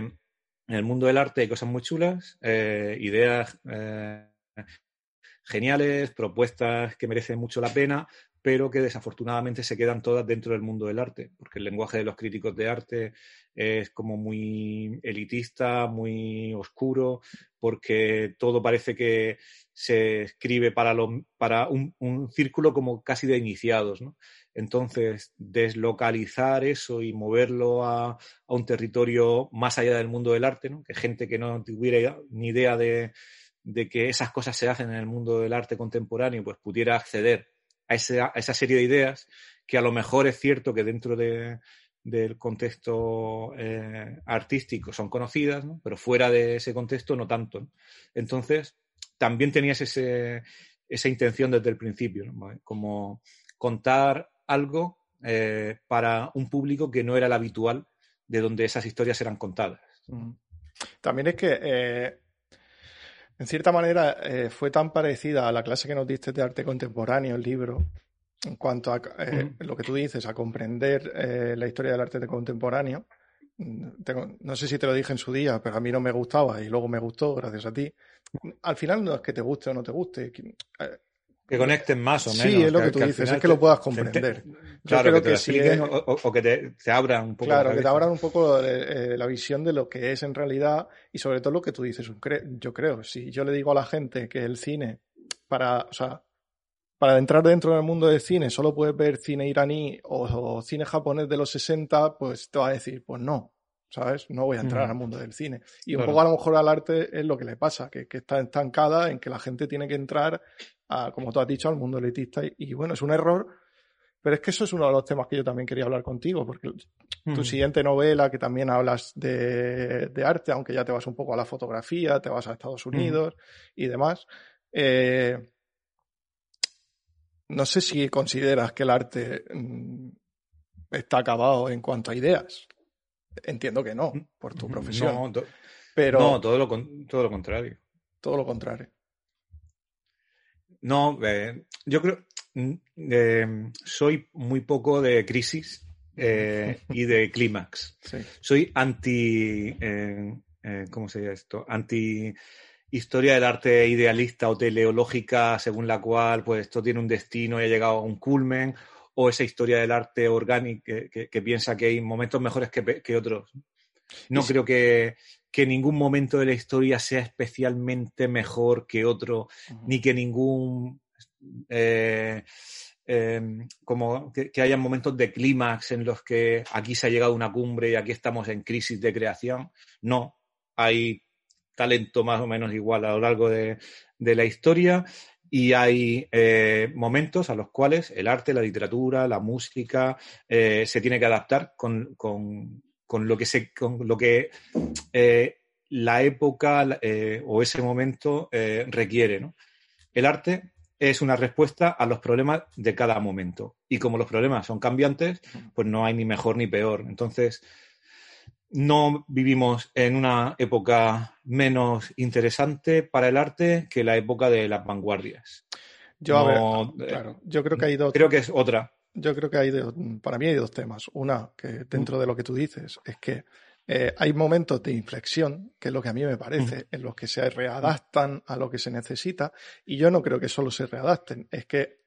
en el mundo del arte hay cosas muy chulas, eh, ideas eh, geniales, propuestas que merecen mucho la pena, pero que desafortunadamente se quedan todas dentro del mundo del arte, porque el lenguaje de los críticos de arte es como muy elitista, muy oscuro, porque todo parece que se escribe para, un, círculo como casi de iniciados. Entonces, deslocalizar eso y moverlo a, un territorio más allá del mundo del arte, que gente que no tuviera ni idea de, de que esas cosas se hacen en el mundo del arte contemporáneo, pues pudiera acceder a esa, serie de ideas que a lo mejor es cierto que dentro del contexto eh, artístico son conocidas, pero fuera de ese contexto no tanto. Entonces, también tenías ese, esa intención desde el principio, como contar algo eh, para un público que no era el habitual de donde esas historias eran contadas. También es que eh, en cierta manera, eh, fue tan parecida a la clase que nos diste de arte contemporáneo, el libro, en cuanto a eh, lo que tú dices, a comprender eh, la historia del arte contemporáneo. Mm, no sé si te lo dije en su día, pero a mí no me gustaba y luego me gustó gracias a ti. Al final no es que te guste o no te guste. Que conecten más o menos. Sí, es lo que, tú dices, es que lo puedas comprender. claro, que te expliquen o, que te, abran un poco. Claro, que te abran un poco la visión de lo que es en realidad y sobre todo lo que tú dices. Yo creo, si yo le digo a la gente que el cine, para, o sea, para entrar dentro del mundo del cine solo puedes ver cine iraní o, cine japonés de los 60, pues te va a decir, pues no, ¿sabes? No voy a entrar al mundo del cine. Y un poco a lo mejor al arte es lo que le pasa, que, que, está estancada en que la gente tiene que entrar como tú has dicho, al mundo elitista. Y, bueno, es un error, pero es que eso es uno de los temas que yo también quería hablar contigo, porque tu siguiente novela, que también hablas de, arte, aunque ya te vas un poco a la fotografía, te vas a Estados Unidos y demás. Eh, no sé si consideras que el arte mm, está acabado en cuanto a ideas. Entiendo que no, por tu profesión. No, pero, no todo, lo, todo lo contrario. Todo lo contrario. No, eh, yo creo, mm, eh, soy muy poco de crisis eh, y de clímax. Soy anti, ¿cómo sería esto? Anti historia del arte idealista o teleológica según la cual pues esto tiene un destino y ha llegado a un culmen o esa historia del arte orgánico que, piensa que hay momentos mejores que, otros. No creo que, que ningún momento de la historia sea especialmente mejor que otro, ni que ningún... Eh, em, como que, haya momentos de clímax en los que aquí se ha llegado a una cumbre y aquí estamos en crisis de creación. No, hay talento más o menos igual a lo largo de, la historia y hay eh, momentos a los cuales el arte, la literatura, la música eh, se tiene que adaptar con, con lo que, se, con lo que eh, la época o ese momento requiere. ¿no? El arte es una respuesta a los problemas de cada momento. Y como los problemas son cambiantes, pues no hay ni mejor ni peor. Entonces, no vivimos en una época menos interesante para el arte que la época de las vanguardias. Yo, claro, yo creo que hay dos. Creo que es otra. Yo creo que hay, para mí hay dos temas. Una, que dentro de lo que tú dices, es que eh, hay momentos de inflexión, que es lo que a mí me parece, en los que se readaptan a lo que se necesita, y yo no creo que solo se readapten, es que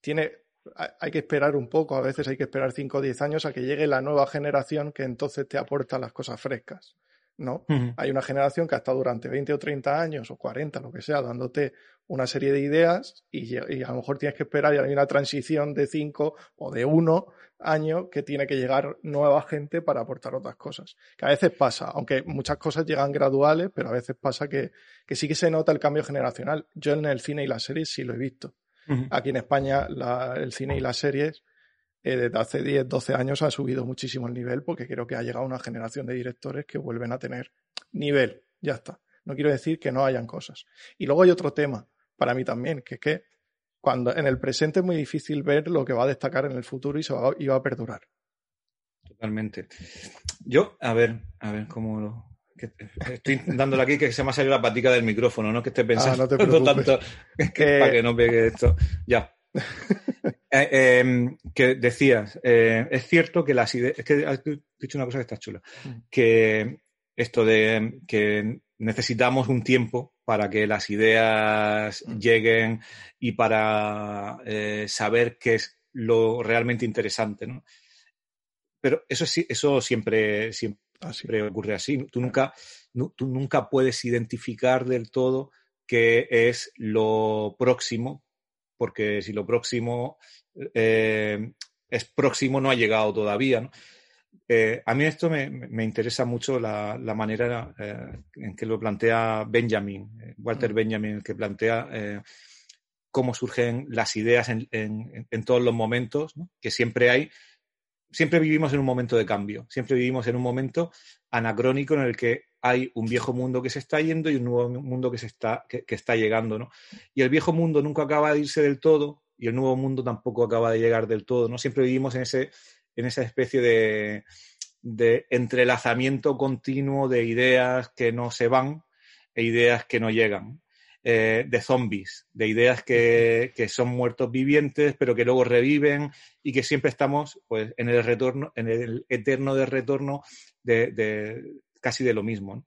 tiene, hay que esperar un poco, a veces hay que esperar 5 o 10 años a que llegue la nueva generación que entonces te aporta las cosas frescas. ¿no? Hay una generación que ha estado durante 20 o 30 años o 40, lo que sea, dándote una serie de ideas y, a lo mejor tienes que esperar y hay una transición de 5 o de 1 año que tiene que llegar nueva gente para aportar otras cosas. Que a veces pasa, aunque muchas cosas llegan graduales, pero a veces pasa que, que sí que se nota el cambio generacional. Yo en el cine y las series sí lo he visto. Aquí en España el cine y las series eh, desde hace 10, 12 años ha subido muchísimo el nivel porque creo que ha llegado una generación de directores que vuelven a tener nivel. Ya está. No quiero decir que no hayan cosas. Y luego hay otro tema para mí también, que es que cuando en el presente es muy difícil ver lo que va a destacar en el futuro y, se va, a perdurar. Totalmente. Yo, a ver, a ver cómo lo, estoy dándole aquí que se me ha salido la patica del micrófono, no que esté pensando ah, no tanto para que no pegue esto. Ya. Eh, em, que decías, eh, es cierto que las ideas, es que has dicho una cosa que está chula, mm. que esto de que necesitamos un tiempo para que las ideas mm. lleguen y para eh, saber qué es lo realmente interesante, ¿no? Pero eso sí, eso siempre, siempre ocurre así. Tú nunca, tú nunca puedes identificar del todo qué es lo próximo, porque si lo próximo eh, es próximo, no ha llegado todavía. Eh, a mí esto me, interesa mucho la, manera eh, en que lo plantea Benjamin, Walter mm. Benjamin, que plantea cómo surgen las ideas en, todos los momentos, que siempre hay. Siempre vivimos en un momento de cambio, siempre vivimos en un momento anacrónico en el que hay un viejo mundo que se está yendo y un nuevo mundo que, se está, que, está llegando. ¿no? Y el viejo mundo nunca acaba de irse del todo, y el nuevo mundo tampoco acaba de llegar del todo, ¿no? Siempre vivimos en, ese, en esa especie de, de entrelazamiento continuo de ideas que no se van e ideas que no llegan. Eh, de zombies, de ideas que, que, son muertos vivientes, pero que luego reviven y que siempre estamos pues, en el retorno, en el eterno de retorno de, de casi de lo mismo.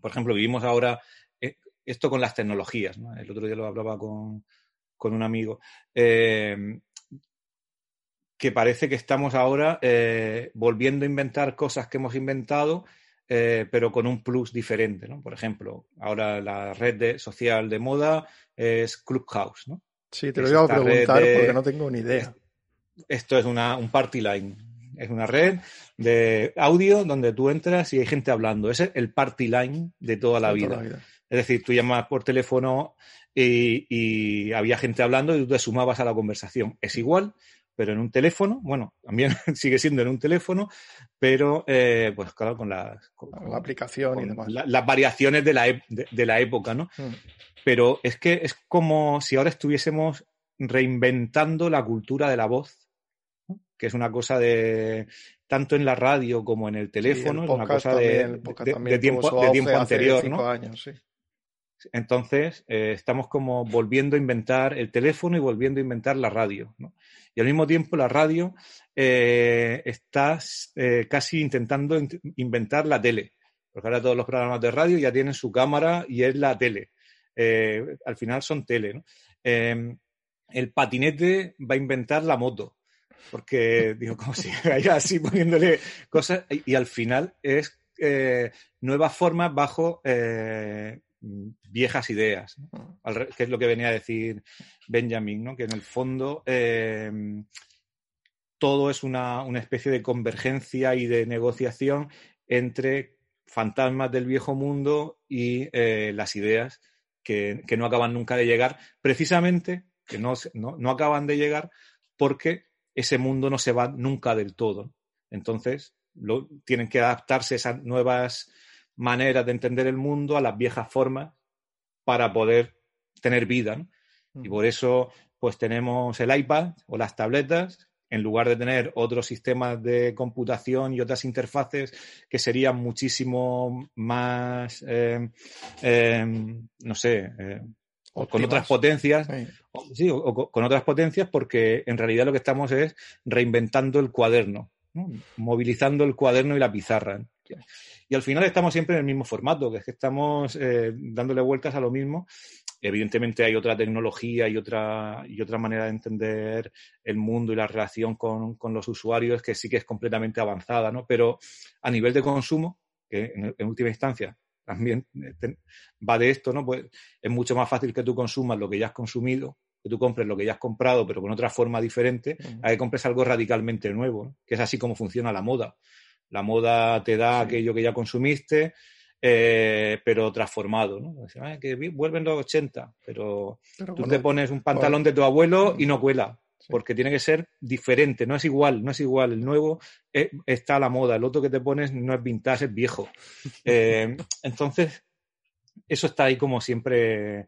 Por ejemplo, vivimos ahora eh, esto con las tecnologías. ¿no? El otro día lo hablaba con, con un amigo, eh, que parece que estamos ahora volviendo a inventar cosas que hemos inventado, eh, pero con un plus diferente, ¿no? Por ejemplo, ahora la red social de moda es Clubhouse, ¿no? Sí, te lo iba a preguntar porque no tengo ni idea. Esto es una, un party line. Es una red de audio donde tú entras y hay gente hablando. Ese es el party line de toda la, vida. Toda la vida. Es decir, tú llamas por teléfono y, había gente hablando y tú te sumabas a la conversación. Es igual, pero en un teléfono, bueno, también sigue siendo en un teléfono, pero eh, pues claro, con, la, la aplicación y demás. las variaciones de la, de, la época, ¿no? Mm. Pero es que es como si ahora estuviésemos reinventando la cultura de la voz, que es una cosa de tanto en la radio como en el teléfono, es una cosa de, tiempo, de tiempo anterior, ¿no? Años, sí. Entonces, eh, estamos como volviendo a inventar el teléfono y volviendo a inventar la radio. ¿no? Y al mismo tiempo, la radio eh, está eh, casi intentando inventar la tele. Porque ahora todos los programas de radio ya tienen su cámara y es la tele. al final son tele. ¿no? Em, el patinete va a inventar la moto. Porque, digo, como si vaya así poniéndole cosas. Y, y al final es nuevas formas bajo viejas ideas, que es lo que venía a decir Benjamin, ¿no? que en el fondo em, todo es una, especie de convergencia y de negociación entre fantasmas del viejo mundo y eh, las ideas que, no acaban nunca de llegar, precisamente que no, no, acaban de llegar porque ese mundo no se va nunca del todo. Entonces, tienen que adaptarse a esas nuevas maneras de entender el mundo, a las viejas formas, para poder tener vida. Y por eso, pues tenemos el iPad o las tabletas, en lugar de tener otros sistemas de computación y otras interfaces que serían muchísimo más, eh, eh, no sé, eh, con otras potencias, sí. o, con otras potencias, porque en realidad lo que estamos es reinventando el cuaderno, movilizando el cuaderno y la pizarra. Y al final estamos siempre en el mismo formato, que es que estamos dándole vueltas a lo mismo Evidentemente hay otra tecnología y otra, y otra manera de entender el mundo y la relación con, los usuarios que sí que es completamente avanzada, ¿no? Pero a nivel de consumo, que en, última instancia también eh, va de esto, ¿no? Pues es mucho más fácil que tú consumas lo que ya has consumido, que tú compres lo que ya has comprado, pero con otra forma diferente, a que compres algo radicalmente nuevo, que es así como funciona la moda. La moda te da aquello que ya consumiste, eh, pero transformado, ¿no? que vuelven los 80, pero, tú te pones un pantalón de tu abuelo y no cuela, porque tiene que ser diferente, no es igual, no es igual. El nuevo eh, está a la moda, el otro que te pones no es vintage, es viejo. Eh, entonces, eso está ahí como siempre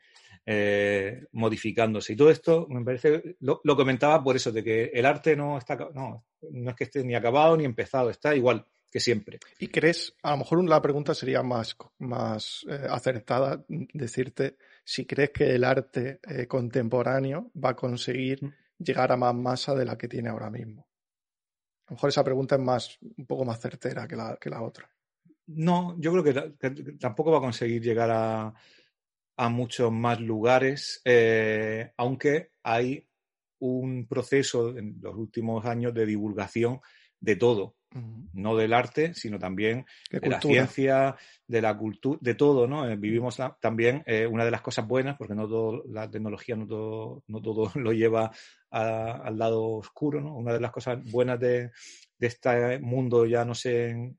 modificándose. Y todo esto, me parece, lo, lo, comentaba por eso, de que el arte no está, no, no es que esté ni acabado ni empezado, está igual que siempre. ¿Y crees, a lo mejor la pregunta sería más, más eh, acertada, decirte si crees que el arte eh, contemporáneo va a conseguir mm. llegar a más masa de la que tiene ahora mismo? A lo mejor esa pregunta es más, un poco más certera que la, que la otra. No, yo creo que, tampoco va a conseguir llegar a, a muchos más lugares, eh, aunque hay un proceso en los últimos años de divulgación de todo no del arte, sino también de la ciencia, de la cultura, de todo, ¿no? Eh, vivimos también eh, una de las cosas buenas, porque no todo, la tecnología no todo, no todo lo lleva al lado oscuro, ¿no? Una de las cosas buenas de, este mundo, ya no sé, en,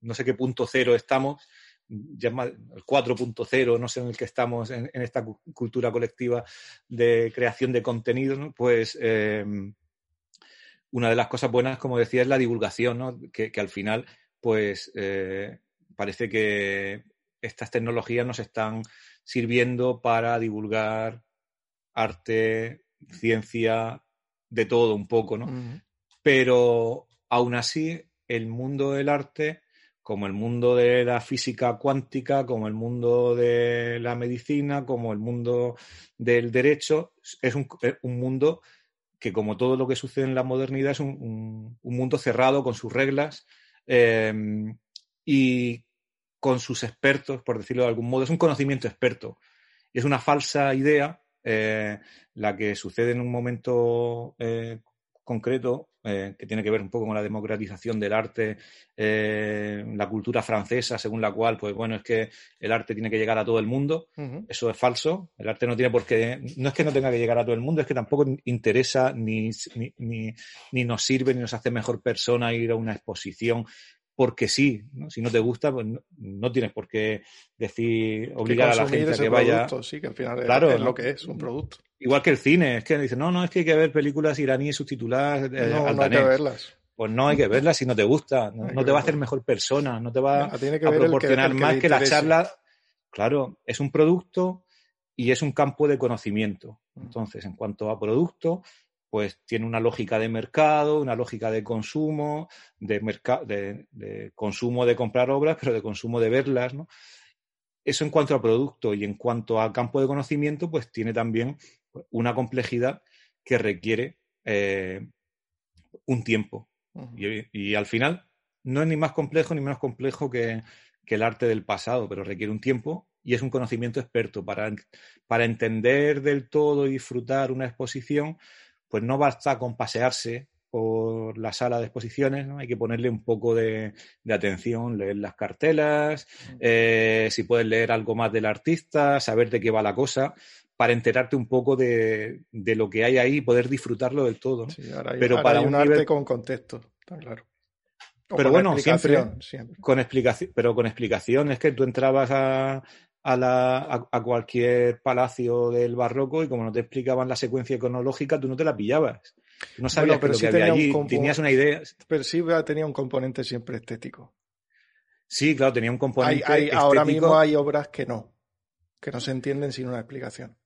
no sé qué punto cero estamos, ya el 4.0, no sé en el que estamos en, esta cultura colectiva de creación de contenido, pues em, una de las cosas buenas, como decía, es la divulgación, ¿no? que, al final, pues eh, parece que estas tecnologías nos están sirviendo para divulgar arte, ciencia, de todo un poco, ¿no? Pero aún así, el mundo del arte, como el mundo de la física cuántica, como el mundo de la medicina, como el mundo del derecho, es un, un mundo que como todo lo que sucede en la modernidad es un, mundo cerrado con sus reglas em, y con sus expertos, por decirlo de algún modo. Es un conocimiento experto. Es una falsa idea eh, la que sucede en un momento eh, concreto eh, que tiene que ver un poco con la democratización del arte, eh, la cultura francesa, según la cual, pues bueno, es que el arte tiene que llegar a todo el mundo. Eso es falso. El arte no tiene por qué, no es que no tenga que llegar a todo el mundo, es que tampoco interesa ni, ni, ni nos sirve ni nos hace mejor persona ir a una exposición porque sí, ¿no? si no te gusta, pues no, tienes por qué decir, obligar a la gente a que vaya. sí, que al final claro, es, lo que es, un producto. Igual que el cine, es que dicen, no, no, es que hay que ver películas iraníes subtituladas. Eh, no, no hay que verlas. Pues no hay que verlas si no te gusta, no, te va a hacer mejor persona, no te va a proporcionar más que, la charla. Claro, es un producto y es un campo de conocimiento. Entonces, en cuanto a producto, pues tiene una lógica de mercado, una lógica de consumo, de, de, consumo de comprar obras, pero de consumo de verlas, ¿no? Eso en cuanto a producto y en cuanto a campo de conocimiento, pues tiene también una complejidad que requiere eh, un tiempo. y, al final no es ni más complejo ni menos complejo que, que, el arte del pasado, pero requiere un tiempo y es un conocimiento experto para, para entender del todo y disfrutar una exposición pues no basta con pasearse por la sala de exposiciones, ¿no? Hay que ponerle un poco de, atención, leer las cartelas, eh, si puedes leer algo más del artista, saber de qué va la cosa, para enterarte un poco de, lo que hay ahí y poder disfrutarlo del todo. pero para un, arte con contexto, está claro. pero bueno, siempre, con explicación, pero con explicación es que tú entrabas a, a, cualquier palacio del barroco y como no te explicaban la secuencia cronológica, tú no te la pillabas. No sabías pero que lo que había allí, tenías una idea. Pero sí tenía un componente siempre estético. Sí, claro, tenía un componente estético. Ahora mismo hay obras que no, que no se entienden sin una explicación.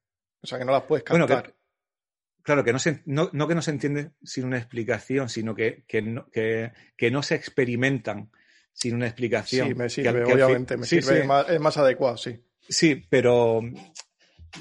O sea, que no las puedes captar. claro, que no, se, no, que no se entiende sin una explicación, sino que, que, no, que, no se experimentan sin una explicación. Sí, me sirve, obviamente, me sirve, Es, más, es más adecuado, sí. Sí, pero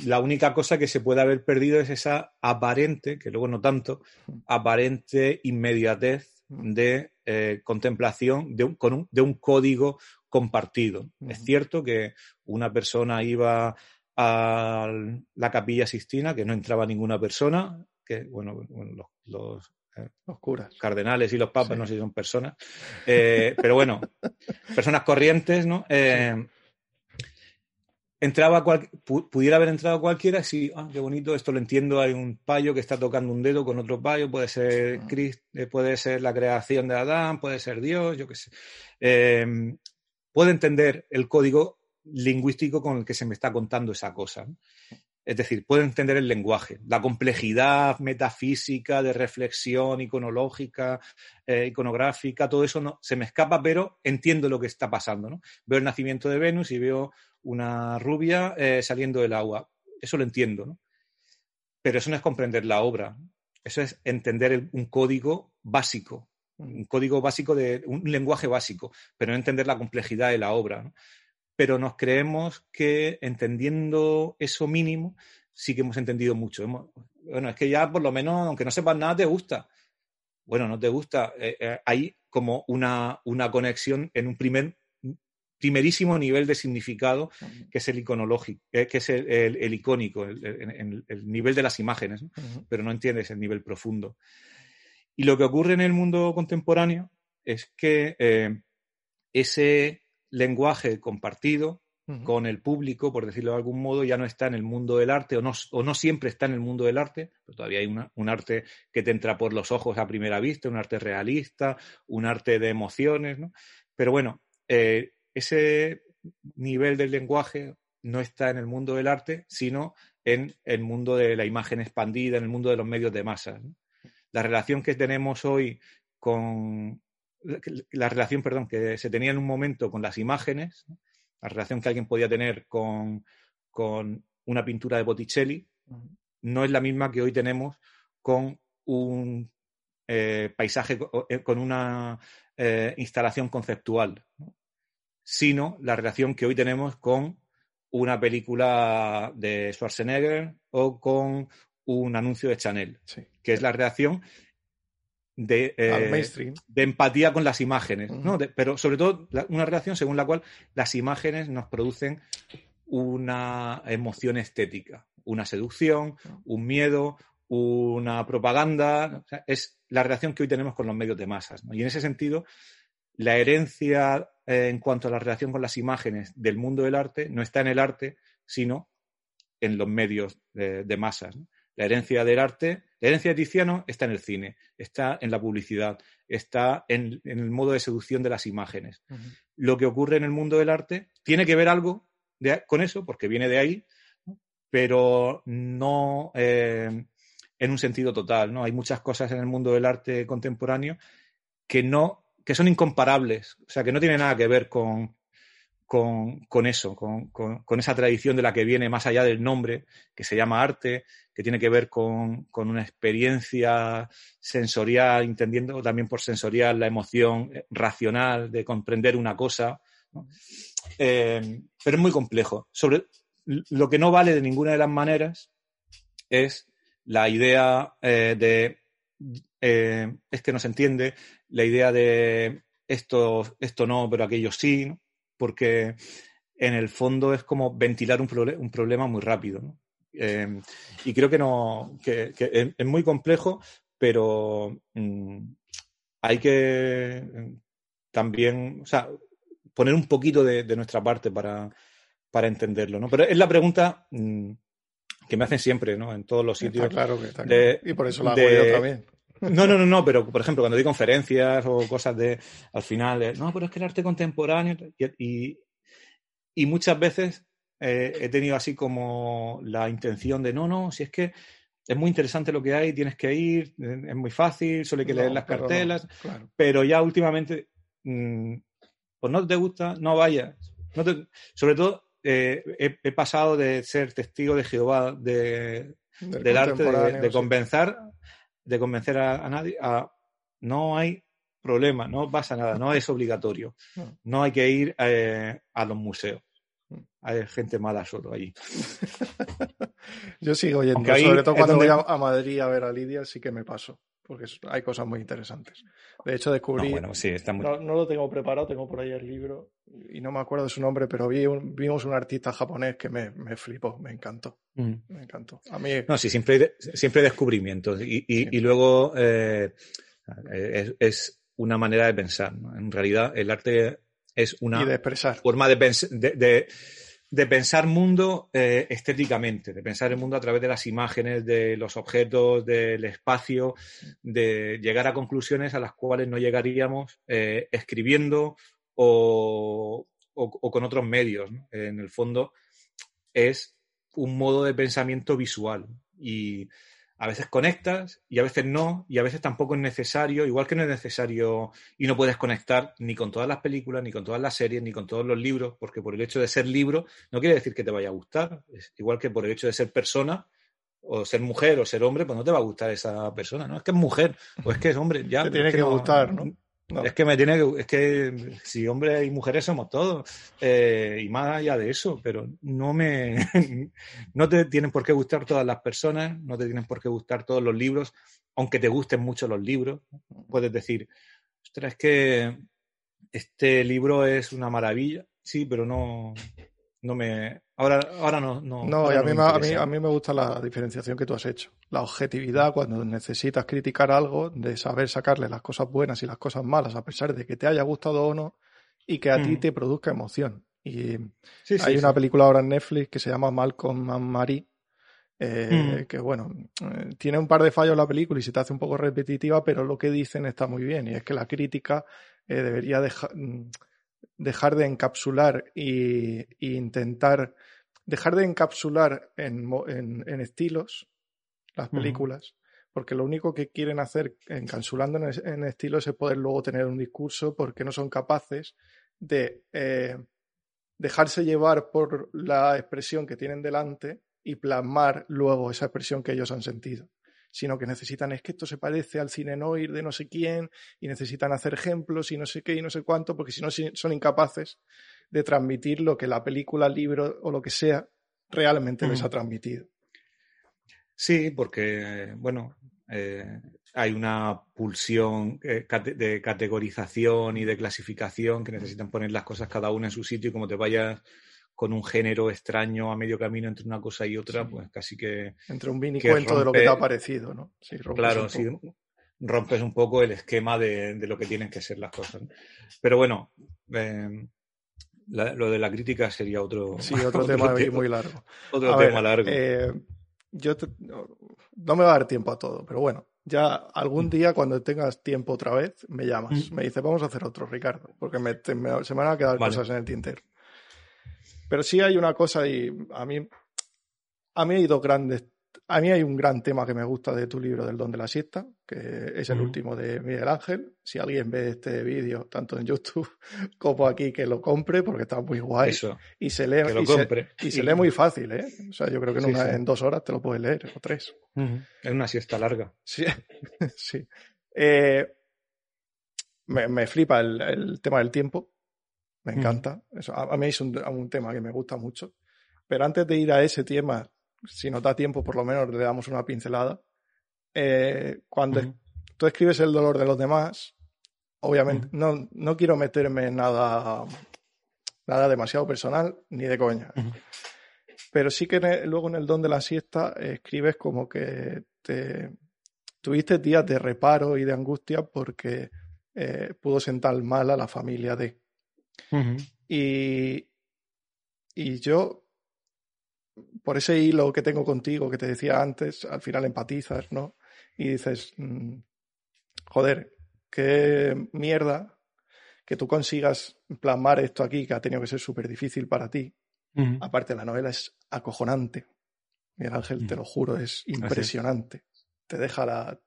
la única cosa que se puede haber perdido es esa aparente, que luego no tanto, aparente inmediatez de eh, contemplación de un, con un, de un, código compartido. Es cierto que una persona iba a la capilla Sistina, que no entraba ninguna persona, que, bueno, los, eh, curas. cardenales y los papas, no sé si son personas, eh, pero bueno, personas corrientes, ¿no? entraba pudiera haber entrado cualquiera, sí, ah, qué bonito, esto lo entiendo, hay un payo que está tocando un dedo con otro payo, puede ser eh, puede ser la creación de Adán, puede ser Dios, yo qué sé. Eh, puede entender el código lingüístico con el que se me está contando esa cosa. Es decir, puede entender el lenguaje, la complejidad metafísica, de reflexión iconológica, eh, iconográfica, todo eso no, se me escapa, pero entiendo lo que está pasando. ¿no? Veo el nacimiento de Venus y veo una rubia eh, saliendo del agua. Eso lo entiendo, ¿no? Pero eso no es comprender la obra. Eso es entender un código básico, un código básico de un lenguaje básico, pero no entender la complejidad de la obra. Pero nos creemos que entendiendo eso mínimo, sí que hemos entendido mucho. bueno, es que ya por lo menos, aunque no sepas nada, te gusta. Bueno, no te gusta. Eh, eh, hay como una, una conexión en un primer primerísimo nivel de significado, que es el iconológico, eh, que es el, icónico, el, nivel de las imágenes, pero no entiendes el nivel profundo. Y lo que ocurre en el mundo contemporáneo es que eh, ese lenguaje compartido con el público, por decirlo de algún modo, ya no está en el mundo del arte, o no, o no siempre está en el mundo del arte, pero todavía hay un arte que te entra por los ojos a primera vista, un arte realista, un arte de emociones, ¿no? Pero bueno, eh, ese nivel del lenguaje no está en el mundo del arte, sino en el mundo de la imagen expandida, en el mundo de los medios de masas. La relación que tenemos hoy con la relación, perdón, que se tenía en un momento con las imágenes, la relación que alguien podía tener con, una pintura de Botticelli, no es la misma que hoy tenemos con un eh, paisaje, eh, con una eh, instalación conceptual sino la relación que hoy tenemos con una película de Schwarzenegger o con un anuncio de Chanel, que es la relación de, eh, de, empatía con las imágenes, pero sobre todo una relación según la cual las imágenes nos producen una emoción estética, una seducción, un miedo, una propaganda, es la relación que hoy tenemos con los medios de masas. Y en ese sentido, la herencia eh, en cuanto a la relación con las imágenes del mundo del arte no está en el arte, sino en los medios de, masas. La herencia del arte, la herencia de Tiziano está en el cine, está en la publicidad, está en, el modo de seducción de las imágenes. Lo que ocurre en el mundo del arte tiene que ver algo con eso, porque viene de ahí, pero no eh, en un sentido total. ¿no? Hay muchas cosas en el mundo del arte contemporáneo que no que son incomparables, o sea, que no tiene nada que ver con, con, eso, con, esa tradición de la que viene más allá del nombre, que se llama arte, que tiene que ver con, una experiencia sensorial, entendiendo también por sensorial la emoción racional de comprender una cosa. Eh, pero es muy complejo. Sobre, lo que no vale de ninguna de las maneras es la idea eh, de eh, es que no se entiende, la idea de esto, esto no, pero aquello sí, porque en el fondo es como ventilar un, un problema muy rápido. Eh, y creo que no, que, es, muy complejo, pero mm, hay que mm, también, o sea, poner un poquito de, nuestra parte para, para entenderlo, ¿no? Pero es la pregunta mm, que me hacen siempre, ¿no? En todos los sitios. claro que está claro. Y por eso la hago yo también. No, no, no, no, pero por ejemplo, cuando doy conferencias o cosas de, al final, no, pero es que el arte contemporáneo, y, muchas veces eh, he tenido así como la intención de, no, no, si es que es muy interesante lo que hay, tienes que ir, es muy fácil, solo hay que leer las cartelas, pero ya últimamente, mm, pues no te gusta, no vayas. sobre todo, eh, he, pasado de ser testigo de Jehová del, arte de, convencer, de convencer a, nadie a no hay problema, no pasa nada, no es obligatorio. No hay que ir eh, a los museos. Mm. Hay gente mala solo allí. Yo sigo yendo, sobre todo cuando voy a Madrid a ver a Lidia, sí que me paso porque hay cosas muy interesantes. De hecho, descubrí. No, no, lo tengo preparado, tengo por ahí el libro y no me acuerdo de su nombre, pero vi vimos un artista japonés que me, me flipó, me encantó. Mm. Me encantó. A mí... No, sí, siempre hay, siempre descubrimientos y, y, luego eh, es, una manera de pensar. En realidad, el arte es una forma de, de de pensar mundo eh, estéticamente, de pensar el mundo a través de las imágenes, de los objetos, del espacio, de llegar a conclusiones a las cuales no llegaríamos eh, escribiendo o, con otros medios. En el fondo es un modo de pensamiento visual y a veces conectas y a veces no, y a veces tampoco es necesario, igual que no es necesario y no puedes conectar ni con todas las películas, ni con todas las series, ni con todos los libros, porque por el hecho de ser libro no quiere decir que te vaya a gustar, es igual que por el hecho de ser persona o ser mujer o ser hombre, pues no te va a gustar esa persona, ¿no? Es que es mujer o es que es hombre, ya. Te tiene que, gustar, ¿no? Es que me tiene que, es que si hombres y mujeres somos todos, eh, y más allá de eso, pero no me, no te tienen por qué gustar todas las personas, no te tienen por qué gustar todos los libros, aunque te gusten mucho los libros. Puedes decir, ostras, es que este libro es una maravilla, sí, pero no, no me. Ahora, ahora no. No, no a, mí, a, mí, a, mí, me gusta la diferenciación que tú has hecho. La objetividad cuando necesitas criticar algo, de saber sacarle las cosas buenas y las cosas malas, a pesar de que te haya gustado o no, y que a ti mm. te produzca emoción. Y hay una película ahora en Netflix que se llama Malcolm and Marie, eh, mm. que bueno, eh, tiene un par de fallos la película y se te hace un poco repetitiva, pero lo que dicen está muy bien. Y es que la crítica eh, debería dejar mm, dejar de encapsular e, intentar dejar de encapsular en, estilos las películas, porque lo único que quieren hacer encapsulando en, estilos es poder luego tener un discurso porque no son capaces de eh, dejarse llevar por la expresión que tienen delante y plasmar luego esa expresión que ellos han sentido sino que necesitan, es que esto se parece al cine noir de no sé quién, y necesitan hacer ejemplos y no sé qué y no sé cuánto, porque si no son incapaces de transmitir lo que la película, libro o lo que sea realmente les ha transmitido. Sí, porque, bueno, eh, hay una pulsión eh, de categorización y de clasificación que necesitan poner las cosas cada una en su sitio y como te vayas con un género extraño a medio camino entre una cosa y otra, pues casi que... Entre un mini cuento de lo que te ha parecido, ¿no? claro, sí, rompes un poco el esquema de, lo que tienen que ser las cosas. Pero bueno, em, lo de la crítica sería otro... Sí, otro, tema, muy largo. Otro tema largo. Eh, yo no me va a dar tiempo a todo, pero bueno, ya algún día cuando tengas tiempo otra vez, me llamas. Me dices, vamos a hacer otro, Ricardo, porque se me van a quedar cosas en el tintero. Pero sí hay una cosa y a mí, a mí hay dos grandes, a mí hay un gran tema que me gusta de tu libro del don de la siesta, que es el último de Miguel Ángel. Si alguien ve este vídeo, tanto en YouTube como aquí, que lo compre porque está muy guay. y se lee, y, se, lee muy fácil, ¿eh? O sea, yo creo que en, en dos horas te lo puedes leer, o tres. Es una siesta larga. Sí, sí. Eh, me, flipa el tema del tiempo me encanta. Eso, a, mí es un, tema que me gusta mucho. Pero antes de ir a ese tema, si nos da tiempo, por lo menos le damos una pincelada. Eh, cuando tú escribes el dolor de los demás, obviamente, no, no quiero meterme en nada, nada demasiado personal ni de coña. Pero sí que luego en el don de la siesta escribes como que te tuviste días de reparo y de angustia porque eh, pudo sentar mal a la familia de y, y yo, por ese hilo que tengo contigo, que te decía antes, al final empatizas, ¿no? Y dices, mm, joder, qué mierda que tú consigas plasmar esto aquí, que ha tenido que ser súper difícil para ti. Aparte, la novela es acojonante. Miguel Ángel, te lo juro, es impresionante. Te deja la...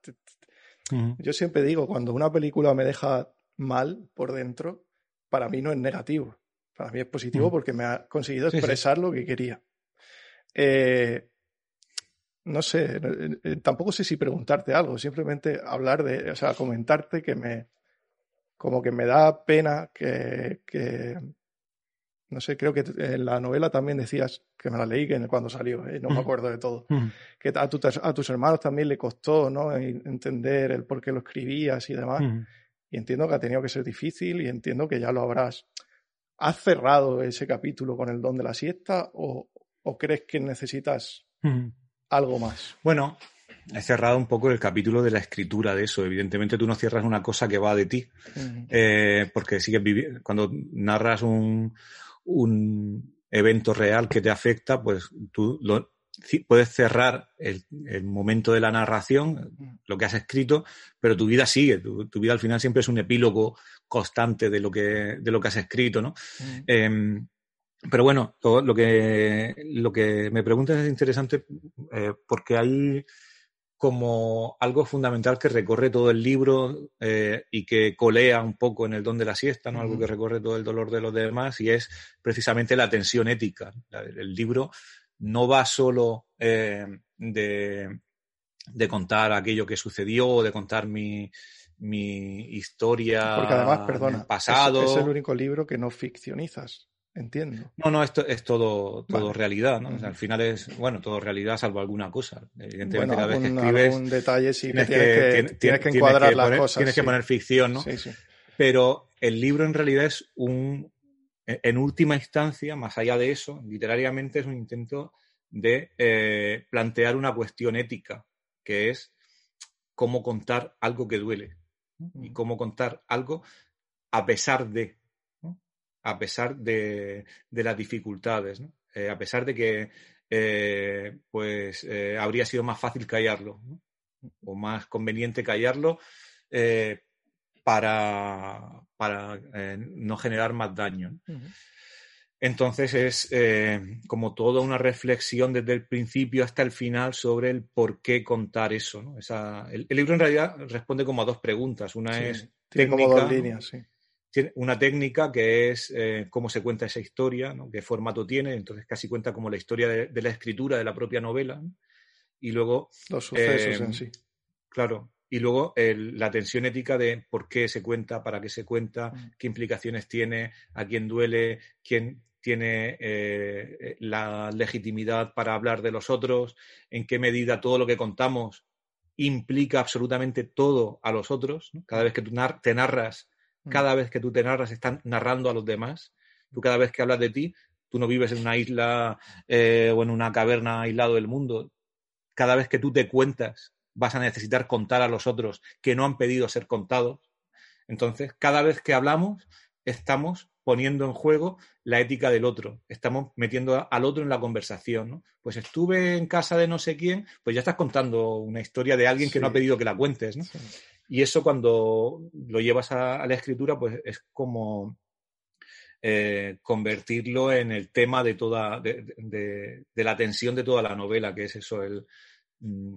Yo siempre digo, cuando una película me deja mal por dentro, para mí no es negativo. Para mí es positivo porque me ha conseguido expresar lo que quería. Eh, no sé, eh, eh, tampoco sé si preguntarte algo, simplemente hablar de, o sea, comentarte que me, como que me da pena que, que no sé, creo que en la novela también decías, que me la leí que cuando salió, no me acuerdo de todo, que a, a, tus hermanos también le costó, ¿no? Entender el por qué lo escribías y demás. Y entiendo que ha tenido que ser difícil y entiendo que ya lo habrás. ¿Has cerrado ese capítulo con el don de la siesta o, o crees que necesitas algo más? Bueno, he cerrado un poco el capítulo de la escritura de eso. Evidentemente tú no cierras una cosa que va de ti, eh, porque sigues viviendo. Cuando narras un, un, evento real que te afecta, pues tú lo, puedes cerrar el, momento de la narración, lo que has escrito, pero tu vida sigue. Tu, vida al final siempre es un epílogo constante de lo que, de lo que has escrito, ¿no? Em, pero bueno, lo que, lo que me preguntas es interesante eh, porque hay como algo fundamental que recorre todo el libro eh, y que colea un poco en el don de la siesta, ¿no? Algo que recorre todo el dolor de los demás y es precisamente la tensión ética. El libro no va solo eh, de, contar aquello que sucedió o de contar mi, historia Porque además, perdona, pasado. es el único libro que no ficcionizas. Entiendo. No, no, esto es todo, todo realidad, ¿no? al final es, bueno, todo realidad salvo alguna cosa. Evidentemente, cada vez que escribes. Un detalle sí tienes que, tienes que, encuadrar las cosas. Tienes que poner ficción, ¿no? Sí, sí. Pero el libro en realidad es un. En última instancia, más allá de eso, literariamente es un intento de eh, plantear una cuestión ética, que es cómo contar algo que duele y cómo contar algo a pesar de a pesar de, las dificultades, eh, a pesar de que eh, pues habría sido más fácil callarlo o más conveniente callarlo para, para no generar más daño. Entonces es como toda una reflexión desde el principio hasta el final sobre el por qué contar eso. el, libro en realidad responde como a dos preguntas. Una es... Tiene como dos líneas, sí tiene una técnica que es eh, cómo se cuenta esa historia, qué formato tiene, entonces casi cuenta como la historia de, la escritura de la propia novela. Y luego... Los sucesos en sí. Claro. Y luego la tensión ética de por qué se cuenta, para qué se cuenta, mm. qué implicaciones tiene, a quién duele, quién tiene eh, la legitimidad para hablar de los otros, en qué medida todo lo que contamos implica absolutamente todo a los otros. Cada vez que tú te narras Mm. Cada vez que tú te narras, están narrando a los demás. Tú cada vez que hablas de ti, tú no vives en una isla eh, o en una caverna aislado del mundo. Cada vez que tú te cuentas, vas a necesitar contar a los otros que no han pedido ser contados. Entonces, cada vez que hablamos, estamos poniendo en juego la ética del otro. Estamos metiendo al otro en la conversación. Pues estuve en casa de no sé quién, pues ya estás contando una historia de alguien que no ha pedido que la cuentes. ¿no? Y eso cuando lo llevas a, la escritura, pues es como eh, convertirlo en el tema de toda, de, la tensión de toda la novela, que es eso, el mm,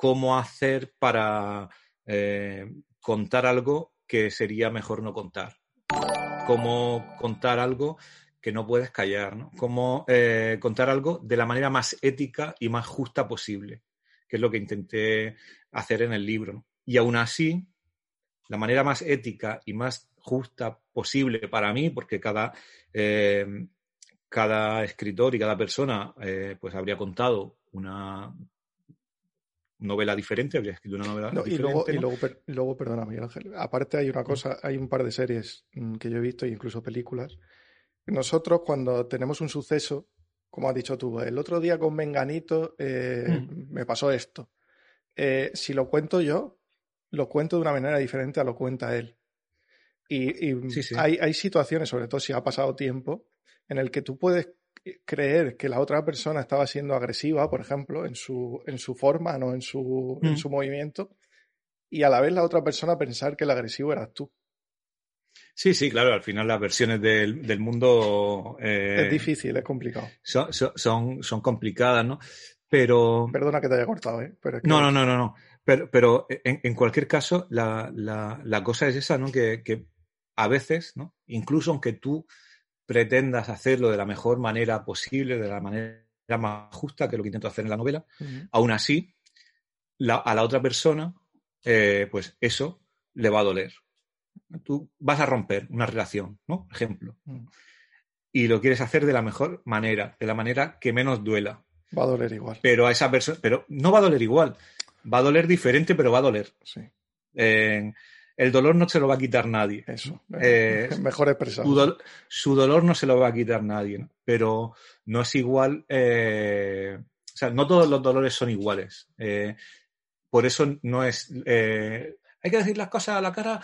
cómo hacer para eh, contar algo que sería mejor no contar. Cómo contar algo que no puedes callar, ¿no? Cómo eh, contar algo de la manera más ética y más justa posible, que es lo que intenté hacer en el libro. Y aún así, la manera más ética y más justa posible para mí, porque cada, eh, cada escritor y cada persona pues habría contado una novela diferente, habría escrito una novela diferente. Y luego, y luego, perdona, Miguel Ángel, aparte hay una cosa, hay un par de series mm, que yo he visto, incluso películas. Nosotros cuando tenemos un suceso, como has dicho tú, el otro día con Menganito eh, mm. me pasó esto. si lo cuento yo, lo cuento de una manera diferente a lo cuenta él. Y, Hay, hay, situaciones, sobre todo si ha pasado tiempo, en el que tú puedes creer que la otra persona estaba siendo agresiva, por ejemplo, en su, en su forma, no en su, en mm. su movimiento, y a la vez la otra persona pensar que el agresivo eras tú. Sí, sí, claro, al final las versiones del, del mundo... Eh, es difícil, es complicado. Son, son, son complicadas, ¿no? Pero. Perdona que te haya cortado, ¿eh? No, no, no, no, no. Pero, pero en, cualquier caso, la, la, cosa es esa, ¿no? Que, que, a veces, ¿no? Incluso aunque tú pretendas hacerlo de la mejor manera posible, de la manera más justa, que es lo que intento hacer en la novela, aún así, a la otra persona, eh, pues eso le va a doler. Tú vas a romper una relación, ¿no? Por ejemplo. Mm. Y lo quieres hacer de la mejor manera, de la manera que menos duela. Va a doler igual. Pero a esa persona, pero no va a doler igual. Va a doler diferente, pero va a doler. Sí. El dolor no se lo va a quitar nadie. Eso. Eh, mejor expresado. Su, dolor no se lo va a quitar nadie, pero no es igual. Eh, o sea, no todos los dolores son iguales. Eh, por eso no es hay que decir las cosas a la cara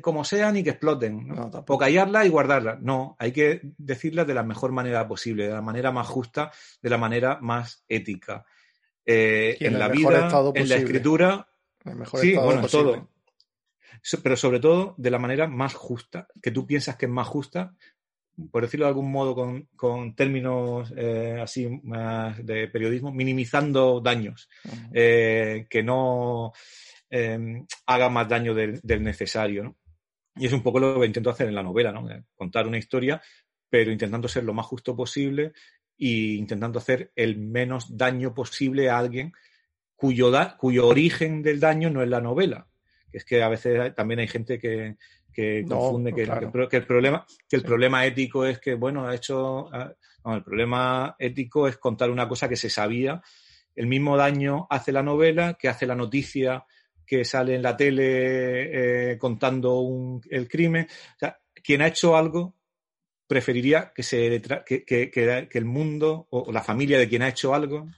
como sean y que exploten. ¿no? o callarlas y guardarlas. No, hay que decirlas de la mejor manera posible, de la manera más justa, de la manera más ética. En, la vida, en la escritura. sí, bueno, todo. Pero sobre todo de la manera más justa, que tú piensas que es más justa, por decirlo de algún modo con, términos eh, así más de periodismo, minimizando daños. que no Em, haga más daño del, necesario. ¿no? Y es un poco lo que intento hacer en la novela, ¿no? contar una historia, pero intentando ser lo más justo posible e intentando hacer el menos daño posible a alguien cuyo, cuyo origen del daño no es la novela. Que es que a veces también hay gente que, confunde que, el problema, que el problema ético es que, bueno, ha hecho. el problema ético es contar una cosa que se sabía. El mismo daño hace la novela que hace la noticia que sale en la tele eh, contando el crimen. O sea, quien ha hecho algo preferiría que, se, que, que, el mundo o, la familia de quien ha hecho algo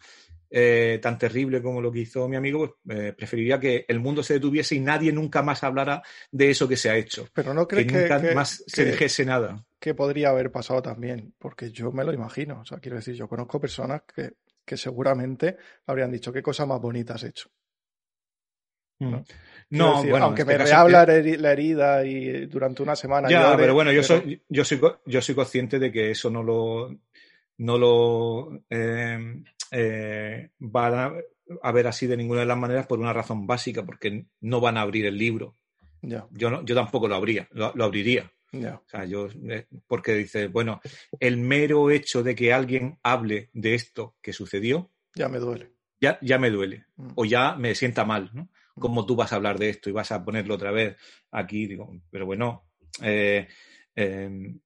eh, tan terrible como lo que hizo mi amigo, pues eh, preferiría que el mundo se detuviese y nadie nunca más hablara de eso que se ha hecho. Pero no crees que, nunca más se dijese nada. Que podría haber pasado también, porque yo me lo imagino. O sea, quiero decir, yo conozco personas que, que seguramente habrían dicho qué cosa más bonita has hecho. ¿no? Mm. bueno, aunque este me rehabla la herida y durante una semana. Ya, pero bueno, yo soy, yo soy, yo soy consciente de que eso no lo, no lo em, eh, va a, ver así de ninguna de las maneras por una razón básica, porque no van a abrir el libro. Yo no, yo tampoco lo abría, lo, abriría. O sea, yo, eh, porque dice, bueno, el mero hecho de que alguien hable de esto que sucedió. Ya me duele. Ya, ya me duele. Mm. O ya me sienta mal, ¿no? ¿Cómo tú vas a hablar de esto y vas a ponerlo otra vez aquí? Digo, pero bueno, eh, em,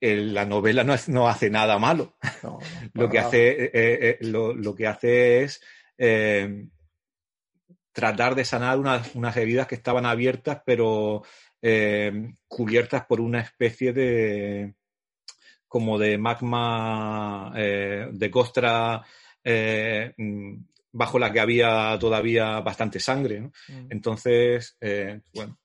la novela no, no, hace nada malo. lo, que hace, eh, eh, lo, que hace es em, tratar de sanar unas, unas, heridas que estaban abiertas, pero cubiertas por una especie de como de magma de costra mm, bajo la que había todavía bastante sangre. ¿no? Mm. Entonces, eh, bueno,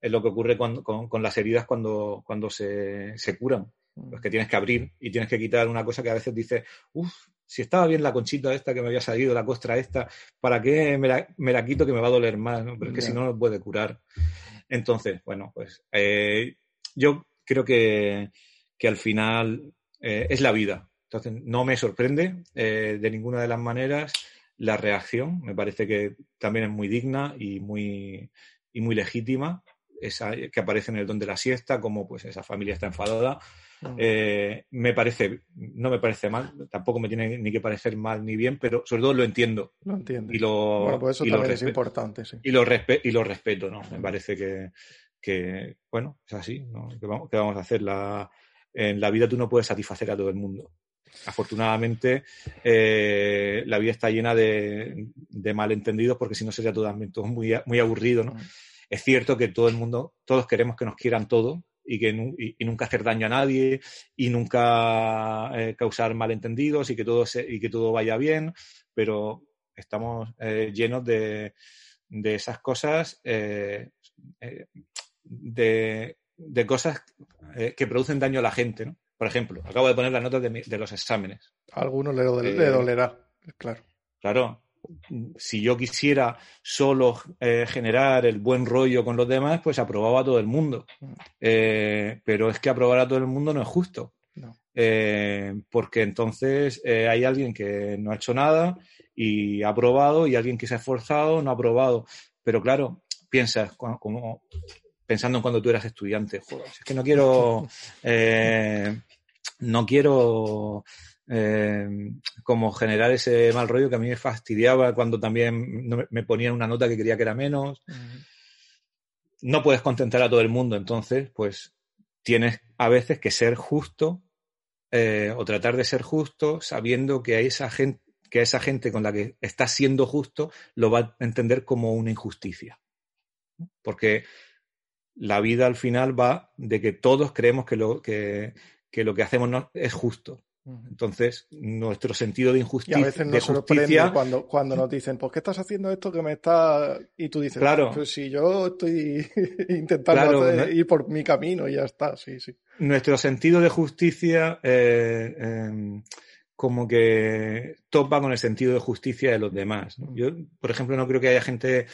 es lo que ocurre con, con, las heridas cuando, cuando se, se curan. Mm. Pues que tienes que abrir y tienes que quitar una cosa que a veces dices, uff, si estaba bien la conchita esta que me había salido, la costra esta, ¿para qué me la, me la quito que me va a doler más? ¿no? Pero es que si no, no puede curar. Entonces, bueno, pues eh, yo creo que, que al final eh, es la vida. Entonces, no me sorprende de ninguna de las maneras la reacción me parece que también es muy digna y muy, y muy legítima. Esa que aparece en el don de la siesta, como pues esa familia está enfadada. Mm. Eh, me parece, no me parece mal, tampoco me tiene ni que parecer mal ni bien, pero sobre todo lo entiendo. Lo entiendo. Y lo, bueno, pues eso también es importante, sí. Y lo, y lo respeto, ¿no? Me parece que, que bueno, es así, ¿no? ¿Qué vamos, vamos a hacer? La, en la vida tú no puedes satisfacer a todo el mundo. Afortunadamente, eh, la vida está llena de, malentendidos porque si no sería todo, muy, muy aburrido. ¿no? Es cierto que todo el mundo, todos queremos que nos quieran todo y, que, nunca hacer daño a nadie y nunca eh, causar malentendidos y que, todo y que todo vaya bien, pero estamos eh, llenos de, esas cosas, de, de, cosas que producen daño a la gente. ¿no? Por ejemplo, acabo de poner las notas de, los exámenes. A algunos le, eh, dolerá, claro. Claro. Si yo quisiera solo eh, generar el buen rollo con los demás, pues aprobaba a todo el mundo. Eh, pero es que aprobar a todo el mundo no es justo. eh, porque entonces hay alguien que no ha hecho nada y ha probado y alguien que se ha esforzado no ha probado. Pero claro, piensas como, pensando en cuando tú eras estudiante, joder, es que no quiero, no quiero como generar ese mal rollo que a mí me fastidiaba cuando también me ponían una nota que quería que era menos. No puedes contentar a todo el mundo, entonces, pues tienes a veces que ser justo eh, o tratar de ser justo sabiendo que a esa gente que esa gente con la que estás siendo justo lo va a entender como una injusticia. Porque la vida al final va de que todos creemos que lo que, que, lo que hacemos no, es justo. Entonces, nuestro sentido de injusticia. Y a veces nos sorprende cuando, cuando nos dicen, ¿por qué estás haciendo esto que me está. Y tú dices, claro. pues si yo estoy intentando ir por mi camino y ya está, sí, sí. Nuestro sentido de justicia, eh, em, como que topa con el sentido de justicia de los demás. Yo, por ejemplo, no creo que haya gente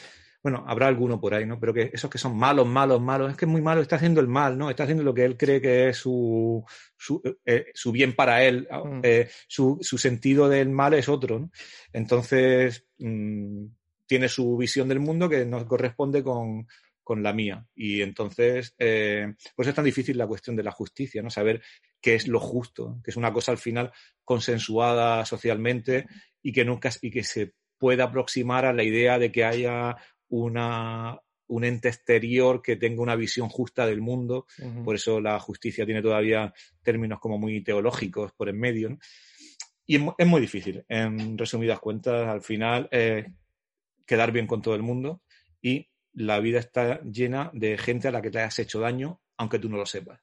bueno, habrá alguno por ahí, ¿no? Pero que esos que son malos, malos, malos, es que es muy malo, está haciendo el mal, ¿no? Está haciendo lo que él cree que es su, su, eh, su bien para él, mm. eh, su, su, sentido del mal es otro, ¿no? Entonces, mmm, tiene su visión del mundo que no corresponde con, con la mía. Y entonces, eh, pues es tan difícil la cuestión de la justicia, ¿no? Saber qué es lo justo, que es una cosa al final consensuada socialmente y que nunca, y que se pueda aproximar a la idea de que haya una, un ente exterior que tenga una visión justa del mundo. Por eso la justicia tiene todavía términos como muy teológicos por en medio. Y es, muy difícil, en resumidas cuentas, al final, eh, quedar bien con todo el mundo y la vida está llena de gente a la que te has hecho daño, aunque tú no lo sepas.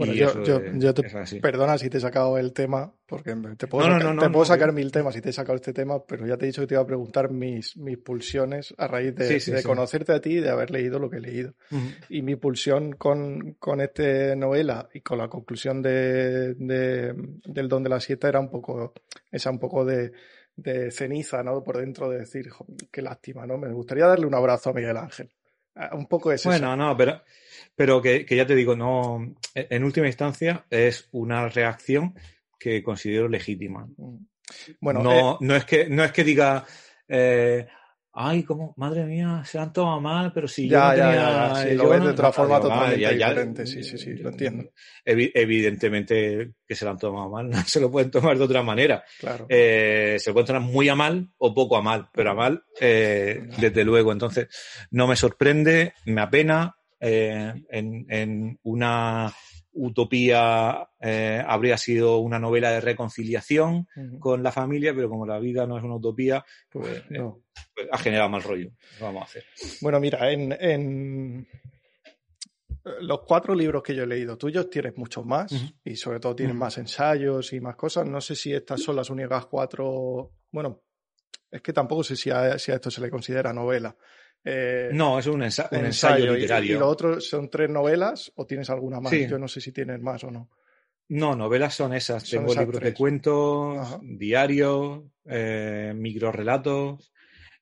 Bueno, yo, yo, yo, te perdona si te he sacado el tema, porque te puedo, sacar, te puedo sacar mil temas si te he sacado este tema, pero ya te he dicho que te iba a preguntar mis, mis pulsiones a raíz de, de conocerte a ti y de haber leído lo que he leído. Y mi pulsión con, con esta novela y con la conclusión de, de, del don de la sieta era un poco, esa un poco de, de ceniza, ¿no? Por dentro de decir, qué lástima, ¿no? Me gustaría darle un abrazo a Miguel Ángel. Ah, un poco es Bueno, no, pero, pero que, ya te digo, no, en última instancia es una reacción que considero legítima. Bueno, no, eh, no, es, que, no es que diga, eh, ay, como, madre mía, se han tomado mal, pero si ya, yo no tenía, ya, lo ves de otra forma totalmente diferente, sí, sí, sí, lo entiendo. evidentemente que se lo han tomado mal, no se lo pueden tomar de otra manera. Claro. Eh, se lo pueden tomar muy a mal o poco a mal, pero a mal, eh, desde luego. Entonces, no me sorprende, me apena, eh, en, en una Utopía eh, habría sido una novela de reconciliación con la familia, pero como la vida no es una utopía, pues, eh, pues ha generado mal rollo. vamos a hacer. Bueno, mira, en, en, los cuatro libros que yo he leído tuyos tienes muchos más y sobre todo tienes más ensayos y más cosas. No sé si estas son las únicas cuatro. Bueno, es que tampoco sé si a, si a esto se le considera novela. Eh, no, es un, ensayo, literario. ¿Y, lo otro son tres novelas o tienes alguna más? Yo no sé si tienes más o no. No, novelas son esas. Tengo libros de cuentos, diarios, eh, microrelatos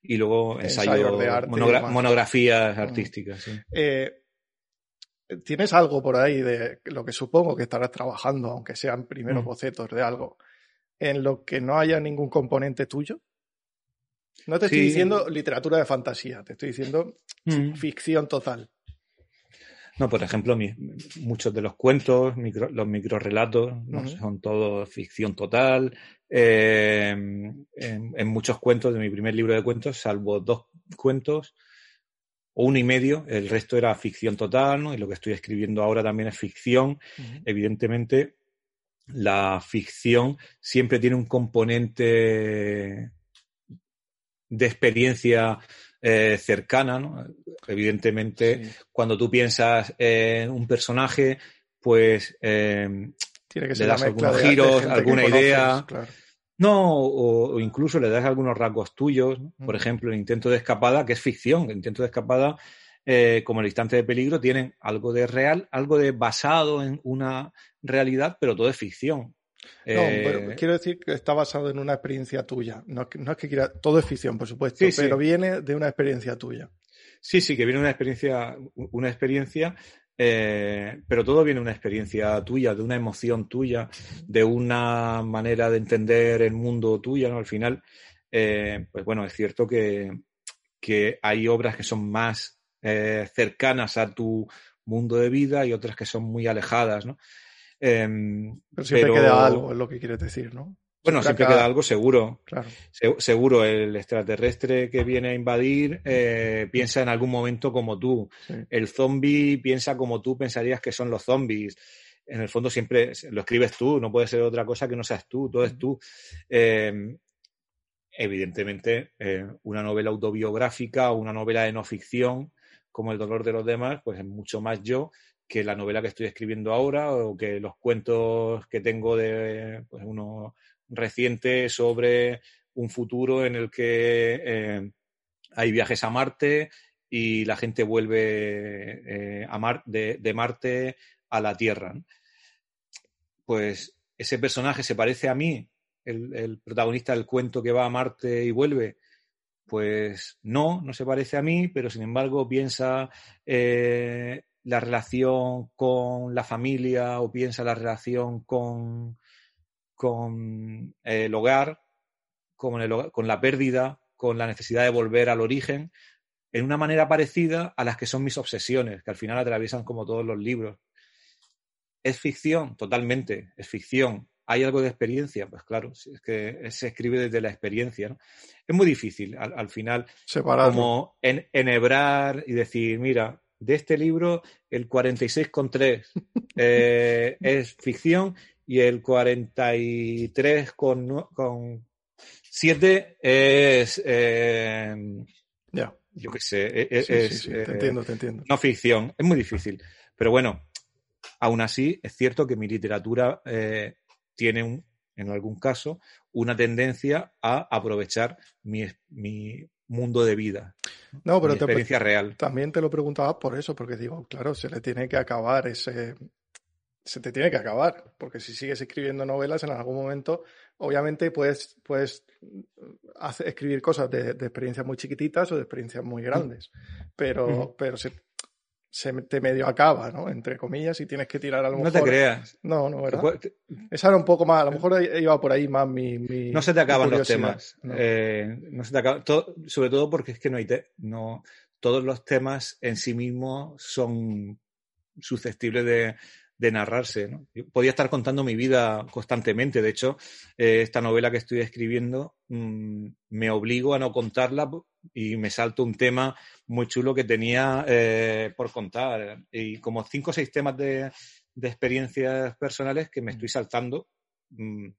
y luego ensayos, de monografías artísticas. Eh, ¿Tienes algo por ahí de lo que supongo que estarás trabajando, aunque sean primeros mm. bocetos de algo, en lo que no haya ningún componente tuyo? No te estoy diciendo literatura de fantasía, te estoy diciendo mm. ficción total. No, por ejemplo, muchos de los cuentos, los microrelatos, ¿no? son todos ficción total. Eh, en, muchos cuentos de mi primer libro de cuentos, salvo dos cuentos, o uno y medio, el resto era ficción total, ¿no? Y lo que estoy escribiendo ahora también es ficción. Evidentemente, la ficción siempre tiene un componente de experiencia eh, cercana, ¿no? Evidentemente, cuando tú piensas en un personaje, pues eh, Tiene que le das algunos giros, alguna idea. No, o, incluso le das algunos rasgos tuyos. Por ejemplo, el intento de escapada, que es ficción. El intento de escapada, eh, como el instante de peligro, tienen algo de real, algo de basado en una realidad, pero todo es ficción. No, pero eh, quiero decir que está basado en una experiencia tuya. No, es que quiera, todo es ficción, por supuesto, pero viene de una experiencia tuya. Sí, sí, que viene una experiencia, una experiencia eh, pero todo viene de una experiencia tuya, de una emoción tuya, de una manera de entender el mundo tuya, ¿no? Al final, eh, pues bueno, es cierto que, que, hay obras que son más eh, cercanas a tu mundo de vida y otras que son muy alejadas, ¿no? Em, pero siempre queda algo, es lo que quieres decir, ¿no? Bueno, siempre queda algo seguro. seguro, el extraterrestre que viene a invadir eh, piensa en algún momento como tú. El zombie piensa como tú pensarías que son los zombies. En el fondo siempre lo escribes tú, no puede ser otra cosa que no seas tú, todo es tú. Em, evidentemente, eh, una novela autobiográfica o una novela de no ficción, como El dolor de los demás, pues es mucho más yo que la novela que estoy escribiendo ahora o que los cuentos que tengo de pues, uno reciente sobre un futuro en el que eh, hay viajes a Marte y la gente vuelve eh, a de, Marte a la Tierra. Pues ese personaje se parece a mí, el, protagonista del cuento que va a Marte y vuelve. Pues no, no se parece a mí, pero sin embargo piensa eh, la relación con la familia o piensa la relación con, con el hogar, con, con la pérdida, con la necesidad de volver al origen, en una manera parecida a las que son mis obsesiones, que al final atraviesan como todos los libros. ¿Es ficción? Totalmente, es ficción. ¿Hay algo de experiencia? Pues claro, es que se escribe desde la experiencia. Es muy difícil al, final como enhebrar y decir, mira, de este libro el 46,3 eh, es ficción y el 43 con, con 7 es... Eh, ya. Yo qué sé, e, e, es, te entiendo, te entiendo. No ficción, es muy difícil. Pero bueno, aún así es cierto que mi literatura eh, tiene un, en algún caso una tendencia a aprovechar mi, mi mundo de vida. No, pero mi experiencia real. También te lo preguntaba por eso, porque digo, claro, se le tiene que acabar ese, se te tiene que acabar, porque si sigues escribiendo novelas en algún momento, obviamente puedes, puedes hacer, escribir cosas de, experiencias muy chiquititas o de experiencias muy grandes, pero, pero se, se, te medio acaba, ¿no? Entre comillas, y tienes que tirar a lo mejor... No te creas. No, no, ¿verdad? Esa era un poco más, a lo mejor iba por ahí más mi... mi no se te acaban los temas. No. Eh, no se te acaba, sobre todo porque es que no hay... no, todos los temas en sí mismos son susceptibles de, de narrarse. ¿no? podía estar contando mi vida constantemente. De hecho, eh, esta novela que estoy escribiendo mmm, me obligo a no contarla y me salto un tema muy chulo que tenía eh, por contar. Y como cinco o seis temas de, de, experiencias personales que me estoy saltando. Mmm,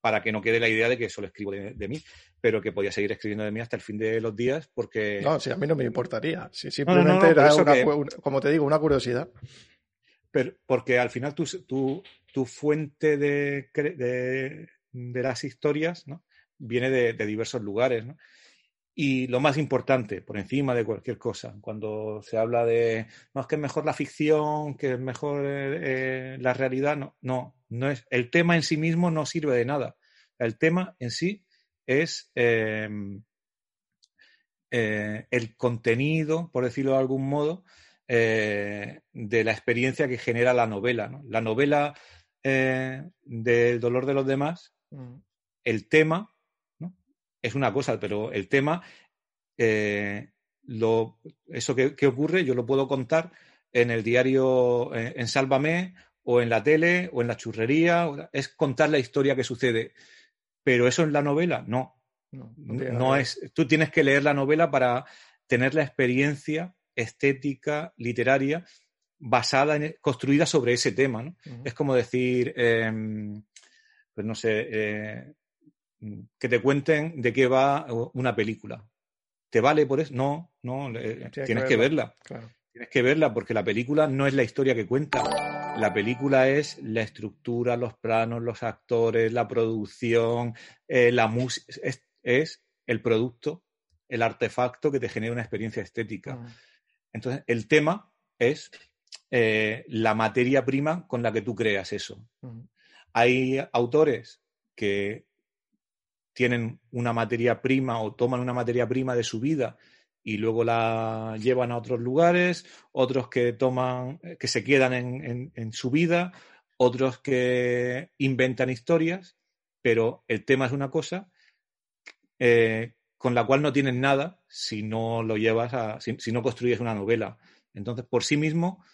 para que no quede la idea de que solo escribo de, de, mí, pero que podía seguir escribiendo de mí hasta el fin de los días porque... No, sí, a mí no me importaría. Si simplemente no, no, no, era, una, que... como te digo, una curiosidad porque al final tu, tu, tu fuente de, de, de, las historias ¿no? viene de, de, diversos lugares. ¿no? Y lo más importante, por encima de cualquier cosa, cuando se habla de, no, es que es mejor la ficción, que es mejor eh, la realidad, no, no, no es, el tema en sí mismo no sirve de nada. El tema en sí es eh, eh, el contenido, por decirlo de algún modo, eh, de la experiencia que genera la novela. ¿no? La novela eh, del dolor de los demás, mm. el tema. Es una cosa, pero el tema, eh, lo, eso que, que, ocurre, yo lo puedo contar en el diario, eh, en Sálvame, o en la tele, o en la churrería, es contar la historia que sucede. Pero eso en la novela, no. No, no, no es. Tú tienes que leer la novela para tener la experiencia estética literaria basada en, construida sobre ese tema. ¿no? Uh -huh. Es como decir, eh, pues no sé, eh, que te cuenten de qué va una película. ¿Te vale por eso? No, no, eh, tienes que verla. Que verla. Claro. Tienes que verla porque la película no es la historia que cuenta. La película es la estructura, los planos, los actores, la producción, eh, la música. Es, es, el producto, el artefacto que te genera una experiencia estética. -huh. Entonces, el tema es eh, la materia prima con la que tú creas eso. Uh -huh. Hay autores que tienen una materia prima o toman una materia prima de su vida y luego la llevan a otros lugares, otros que toman, que se quedan en, su vida, otros que inventan historias, pero el tema es una cosa eh, con la cual no tienes nada si no lo llevas a, si, no construyes una novela. Entonces, por sí mismo,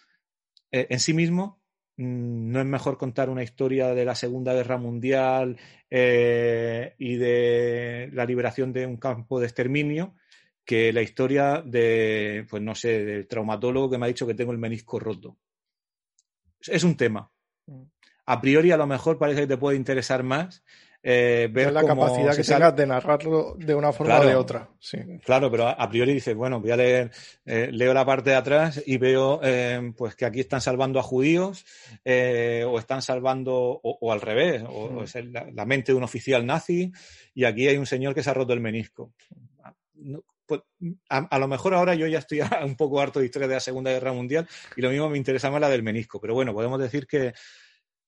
eh, en sí mismo, no es mejor contar una historia de la Segunda Guerra Mundial eh, y de la liberación de un campo de exterminio que la historia de, pues no sé, del traumatólogo que me ha dicho que tengo el menisco roto. Es un tema. Mm. A priori a lo mejor parece que te puede interesar más eh, ver la capacidad que tengas de narrarlo de una forma o de otra. Sí. Claro, pero a, priori dices, bueno, voy a leer, eh, leo la parte de atrás y veo eh, pues que aquí están salvando a judíos o están salvando, o, al revés, o, mm. es la, mente de un oficial nazi y aquí hay un señor que se ha roto el menisco. Pues, a, lo mejor ahora yo ya estoy un poco harto de historia de la Segunda Guerra Mundial y lo mismo me interesa más la del menisco, pero bueno, podemos decir que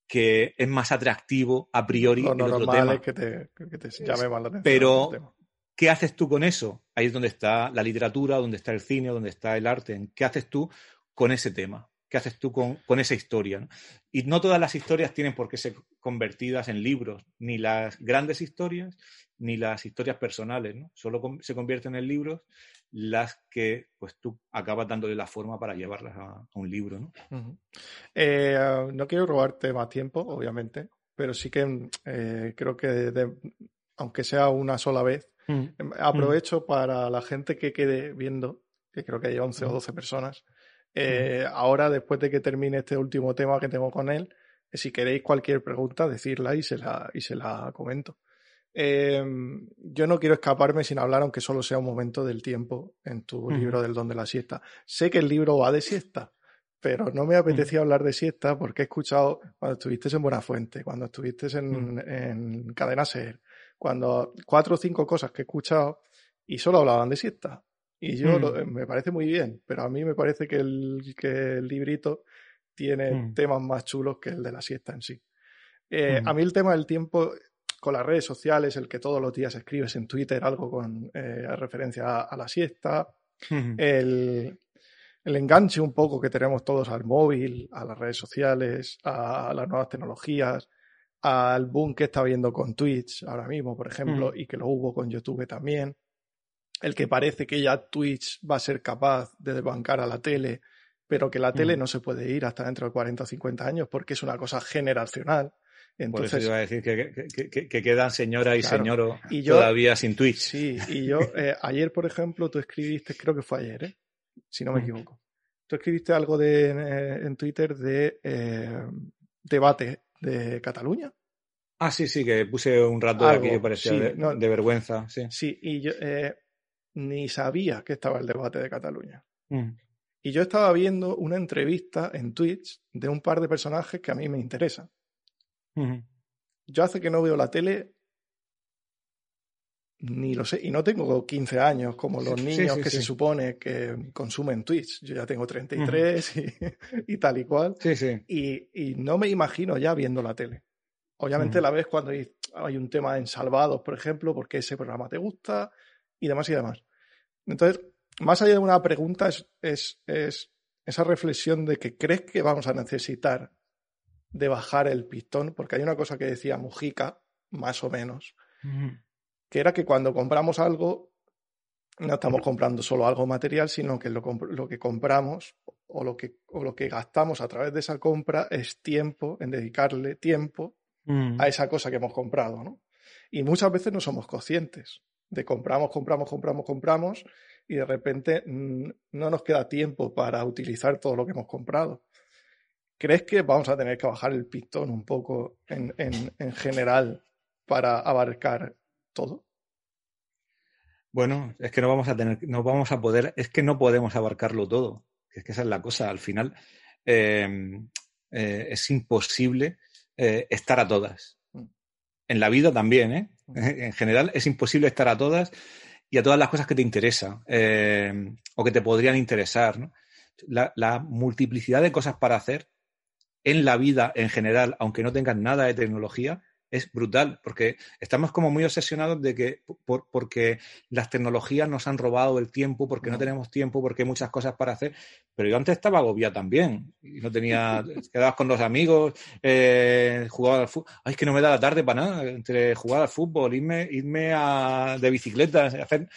que es más atractivo a priori el otro tema. que te, llame más la atención. Pero, ¿qué haces tú con eso? Ahí es donde está la literatura, donde está el cine, donde está el arte. ¿Qué haces tú con ese tema? ¿Qué haces tú con, con esa historia? Y no todas las historias tienen por qué ser convertidas en libros, ni las grandes historias, ni las historias personales, ¿no? Solo se convierten en libros las que pues tú acabas dándole la forma para llevarlas a, un libro. ¿no? Eh, no quiero robarte más tiempo, obviamente, pero sí que eh, creo que aunque sea una sola vez, mm. em, aprovecho para la gente que quede viendo, que creo que hay 11 o 12 mm. personas, eh, mm. ahora después de que termine este último tema que tengo con él, si queréis cualquier pregunta, decirla y se la, y se la comento. Em, yo no quiero escaparme sin hablar, aunque solo sea un momento del tiempo en tu libro del don de la siesta. Sé que el libro va de siesta, pero no me apetecía hablar de siesta porque he escuchado cuando estuviste en Buenafuente, cuando estuviste en, en Cadena Ser, cuando cuatro o cinco cosas que he escuchado y solo hablaban de siesta. Y yo me parece muy bien, pero a mí me parece que el, que el librito tiene temas más chulos que el de la siesta en sí. Eh, a mí el tema del tiempo con las redes sociales, el que todos los días escribes en Twitter algo con eh, referencia a, la siesta, el, enganche un poco que tenemos todos al móvil, a las redes sociales, a, las nuevas tecnologías, al boom que está habiendo con Twitch ahora mismo, por ejemplo, y que lo hubo con YouTube también. El que parece que ya Twitch va a ser capaz de desbancar a la tele, pero que la tele no se puede ir hasta dentro de 40 o 50 años porque es una cosa generacional. Entonces, Por eso iba a decir que, quedan señora y señor todavía sin Twitch. Sí, y yo, eh, ayer, por ejemplo, tú escribiste, creo que fue ayer, ¿eh? si no me equivoco. Tú escribiste algo de, en eh, Twitter de debate de Cataluña. Ah, sí, sí, que puse un rato aquí que parecía de, vergüenza. Sí, sí y yo ni sabía que estaba el debate de Cataluña. Mm. Y yo estaba viendo una entrevista en Twitch de un par de personajes que a mí me interesan. Yo hace que no veo la tele ni lo sé, y no tengo 15 años como los niños que se supone que consumen Twitch. Yo ya tengo 33 y, tal y cual. Y, y, no me imagino ya viendo la tele. Obviamente la ves cuando hay, hay, un tema en Salvados, por ejemplo, porque ese programa te gusta y demás y demás. Entonces, más allá de una pregunta, es, es, es esa reflexión de que crees que vamos a necesitar de bajar el pistón, porque hay una cosa que decía Mujica, más o menos, que era que cuando compramos algo, no estamos comprando solo algo material, sino que lo, lo que compramos o lo que, o lo que gastamos a través de esa compra es tiempo, en dedicarle tiempo a esa cosa que hemos comprado, ¿no? Y muchas veces no somos conscientes de compramos, compramos, compramos, compramos y de repente mm, no nos queda tiempo para utilizar todo lo que hemos comprado. ¿Crees que vamos a tener que bajar el pistón un poco en, general para abarcar todo? Bueno, es que no vamos a tener, no vamos a poder, es que no podemos abarcarlo todo. Es que esa es la cosa. Al final em, eh, es imposible eh, estar a todas. Mm. En la vida también, ¿eh? Mm. En general es imposible estar a todas y a todas las cosas que te interesan em, o que te podrían interesar. la, multiplicidad de cosas para hacer en la vida en general, aunque no tengas nada de tecnología, es brutal, porque estamos como muy obsesionados de que por, porque las tecnologías nos han robado el tiempo, porque no. tenemos tiempo, porque hay muchas cosas para hacer. Pero yo antes estaba agobiado también, y no tenía, quedabas con los amigos, eh, jugaba al fútbol. Ay, es que no me da la tarde para nada, entre jugar al fútbol, irme, irme a, de bicicleta, hacer.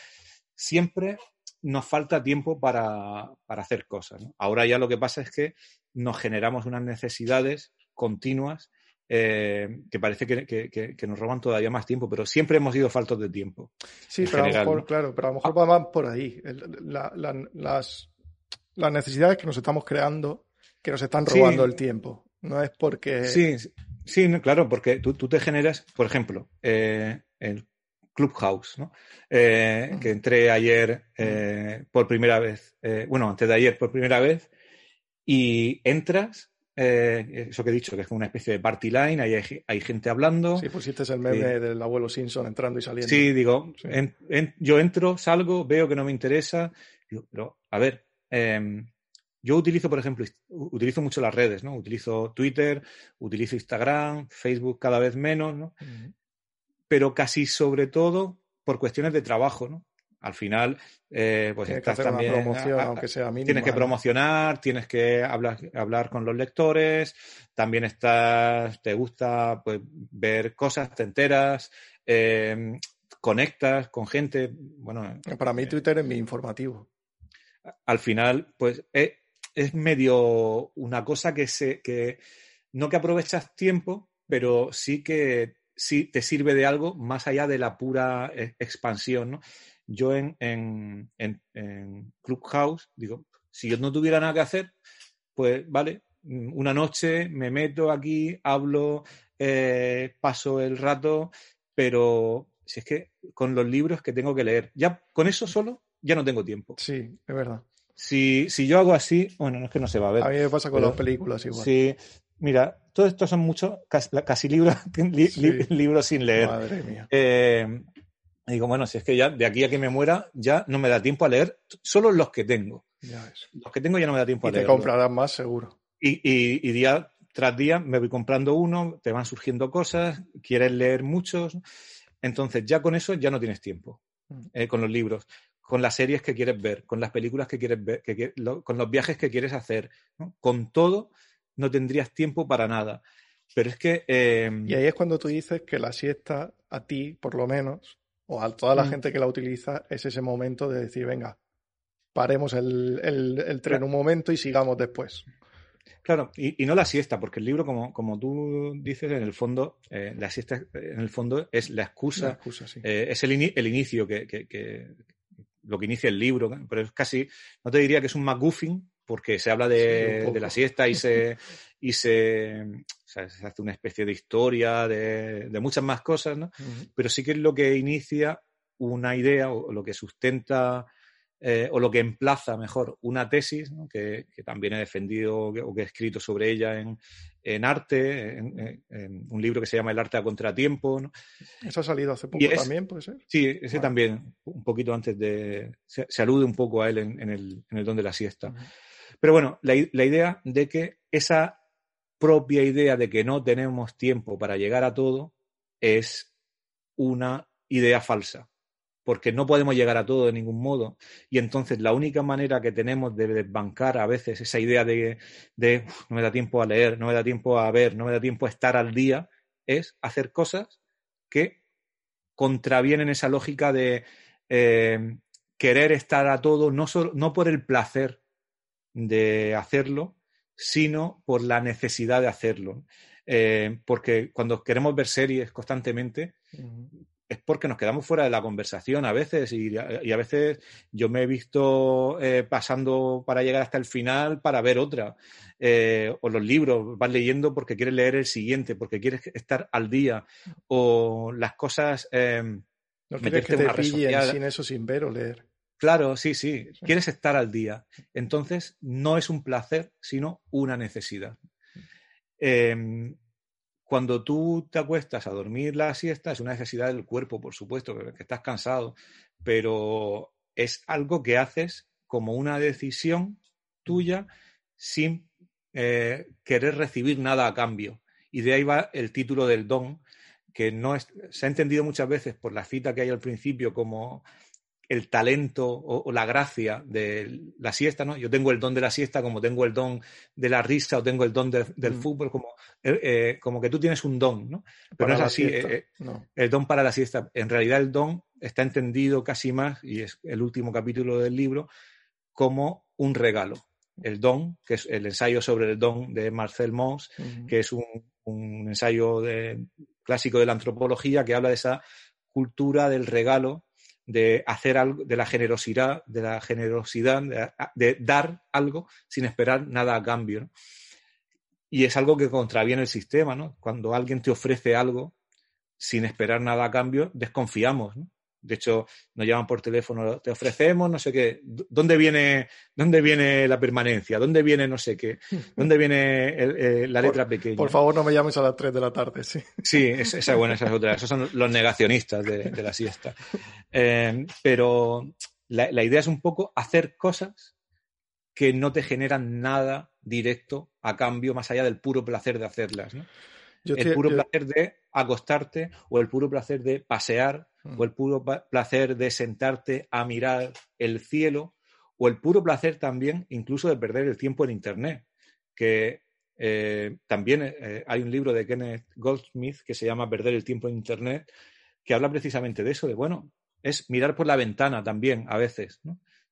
Siempre nos falta tiempo para, para hacer cosas. ¿no? Ahora ya lo que pasa es que nos generamos unas necesidades continuas eh, que parece que, que, que, nos roban todavía más tiempo, pero siempre hemos sido faltos de tiempo. Sí, pero general, a lo mejor, ¿no? claro, pero a lo mejor va más por ahí. La, la, las, las, necesidades que nos estamos creando, que nos están robando sí. el tiempo. No es porque. Sí, sí, claro, porque tú, tú te generas, por ejemplo, eh, el Clubhouse, ¿no? Eh, que entré ayer eh, por primera vez, bueno, antes de ayer por primera vez, y entras eh, eso que he dicho, que es como una especie de party line, ahí hay, hay gente hablando. Sí, pusiste el meme del abuelo Simpson entrando y saliendo. Sí, digo, sí. En, en, yo entro, salgo, veo que no me interesa, digo, pero a ver, eh, yo utilizo, por ejemplo, utilizo mucho las redes, ¿no? Utilizo Twitter, utilizo Instagram, Facebook cada vez menos, ¿no? Uh -huh. Pero casi sobre todo por cuestiones de trabajo, ¿no? Al final, eh, pues tienes estás que también. Promoción, a, a, aunque sea mínima, tienes que promocionar, tienes que hablar, hablar con los lectores, también estás, te gusta pues, ver cosas, te enteras, eh, conectas con gente. Bueno, para mí, Twitter es mi informativo. Al final, pues es, es medio una cosa que se que no que aprovechas tiempo, pero sí que sí te sirve de algo más allá de la pura eh, expansión, ¿no? Yo en, en, en, en, Clubhouse digo, si yo no tuviera nada que hacer, pues vale, una noche me meto aquí, hablo, eh, paso el rato, pero si es que con los libros que tengo que leer, ya con eso solo ya no tengo tiempo. Sí, es verdad. Si, si yo hago así, bueno, no es que no se va a ver. A mí me pasa con las películas igual. Sí, mira, todo esto son muchos, casi, casi libros, li, sí. libros sin leer. Madre mía. Eh, y digo, bueno, si es que ya de aquí a que me muera, ya no me da tiempo a leer solo los que tengo. Ya los que tengo ya no me da tiempo y a leer. Y te comprarás más, seguro. Y, y, y, día tras día me voy comprando uno, te van surgiendo cosas, quieres leer muchos. Entonces, ya con eso ya no tienes tiempo. Mm. Eh, con los libros, con las series que quieres ver, con las películas que quieres ver, que, lo, con los viajes que quieres hacer. ¿no? Con todo, no tendrías tiempo para nada. Pero es que. Eh... Y ahí es cuando tú dices que la siesta, a ti, por lo menos, o a toda la mm. gente que la utiliza, es ese momento de decir, venga, paremos el, el, el tren un momento y sigamos después. Claro, y, y, no la siesta, porque el libro, como, como tú dices, en el fondo, eh, la siesta en el fondo es la excusa, la excusa sí. eh, es el, in, el inicio que, que, que, lo que inicia el libro, pero es casi, no te diría que es un McGuffin, porque se habla de, sí, de la siesta y se, y se, o sea, se hace una especie de historia de, de muchas más cosas, ¿no? Uh -huh. Pero sí que es lo que inicia una idea o lo que sustenta eh, o lo que emplaza mejor una tesis ¿no? que, que, también he defendido o que he escrito sobre ella en, en arte, en, en, un libro que se llama El arte a contratiempo. ¿no? Eso ha salido hace poco es, también, puede ser. Sí, ese vale. también, un poquito antes de. Se, se, alude un poco a él en, en el, el, don de la siesta. Uh -huh. Pero bueno, la, idea de que esa propia idea de que no tenemos tiempo para llegar a todo es una idea falsa, porque no podemos llegar a todo de ningún modo. Y entonces la única manera que tenemos de desbancar a veces esa idea de, de no me da tiempo a leer, no me da tiempo a ver, no me da tiempo a estar al día, es hacer cosas que contravienen esa lógica de eh, querer estar a todo, no, solo, no por el placer de hacerlo, sino por la necesidad de hacerlo. Eh, porque cuando queremos ver series constantemente, uh -huh. es porque nos quedamos fuera de la conversación a veces y, y a veces yo me he visto eh, pasando para llegar hasta el final para ver otra. Eh, o los libros, vas leyendo porque quieres leer el siguiente, porque quieres estar al día. O las cosas... No quieres que te pillen sin eso, sin ver o leer. Claro, sí, sí, quieres estar al día. Entonces, no es un placer, sino una necesidad. Eh, cuando tú te acuestas a dormir la siesta, es una necesidad del cuerpo, por supuesto, que estás cansado, pero es algo que haces como una decisión tuya sin eh, querer recibir nada a cambio. Y de ahí va el título del don, que no se ha entendido muchas veces por la cita que hay al principio como el talento o, la gracia de la siesta, ¿no? Yo tengo el don de la siesta como tengo el don de la risa o tengo el don del mm. fútbol, como, eh, eh, como que tú tienes un don, ¿no? Pero no es así, eh, el don para la siesta. En realidad el don está entendido casi más, y es el último capítulo del libro, como un regalo. El don, que es el ensayo sobre el don de Marcel Mauss, que es un, ensayo clásico de la antropología que habla de esa cultura del regalo de hacer algo, de la generosidad, de la generosidad, de, dar algo sin esperar nada a cambio. Y es algo que contraviene el sistema, ¿no? Cuando alguien te ofrece algo sin esperar nada a cambio, desconfiamos, ¿no? De hecho, nos llaman por teléfono, te ofrecemos, no sé qué, ¿dónde viene, dónde viene la permanencia? ¿Dónde viene no sé qué? ¿Dónde viene eh, la letra pequeña? Por favor, no me llames a las 3 de la tarde, sí. Sí, esa es buena, esa es otra. Esos son los negacionistas de, la siesta. Eh, pero la, idea es un poco hacer cosas que no te generan nada directo a cambio, más allá del puro placer de hacerlas. ¿no? el puro placer de acostarte o el puro placer de pasear o el puro placer de sentarte a mirar el cielo, o el puro placer también incluso de perder el tiempo en Internet, que eh, también eh, hay un libro de Kenneth Goldsmith que se llama Perder el tiempo en Internet, que habla precisamente de eso, de bueno, es mirar por la ventana también a veces,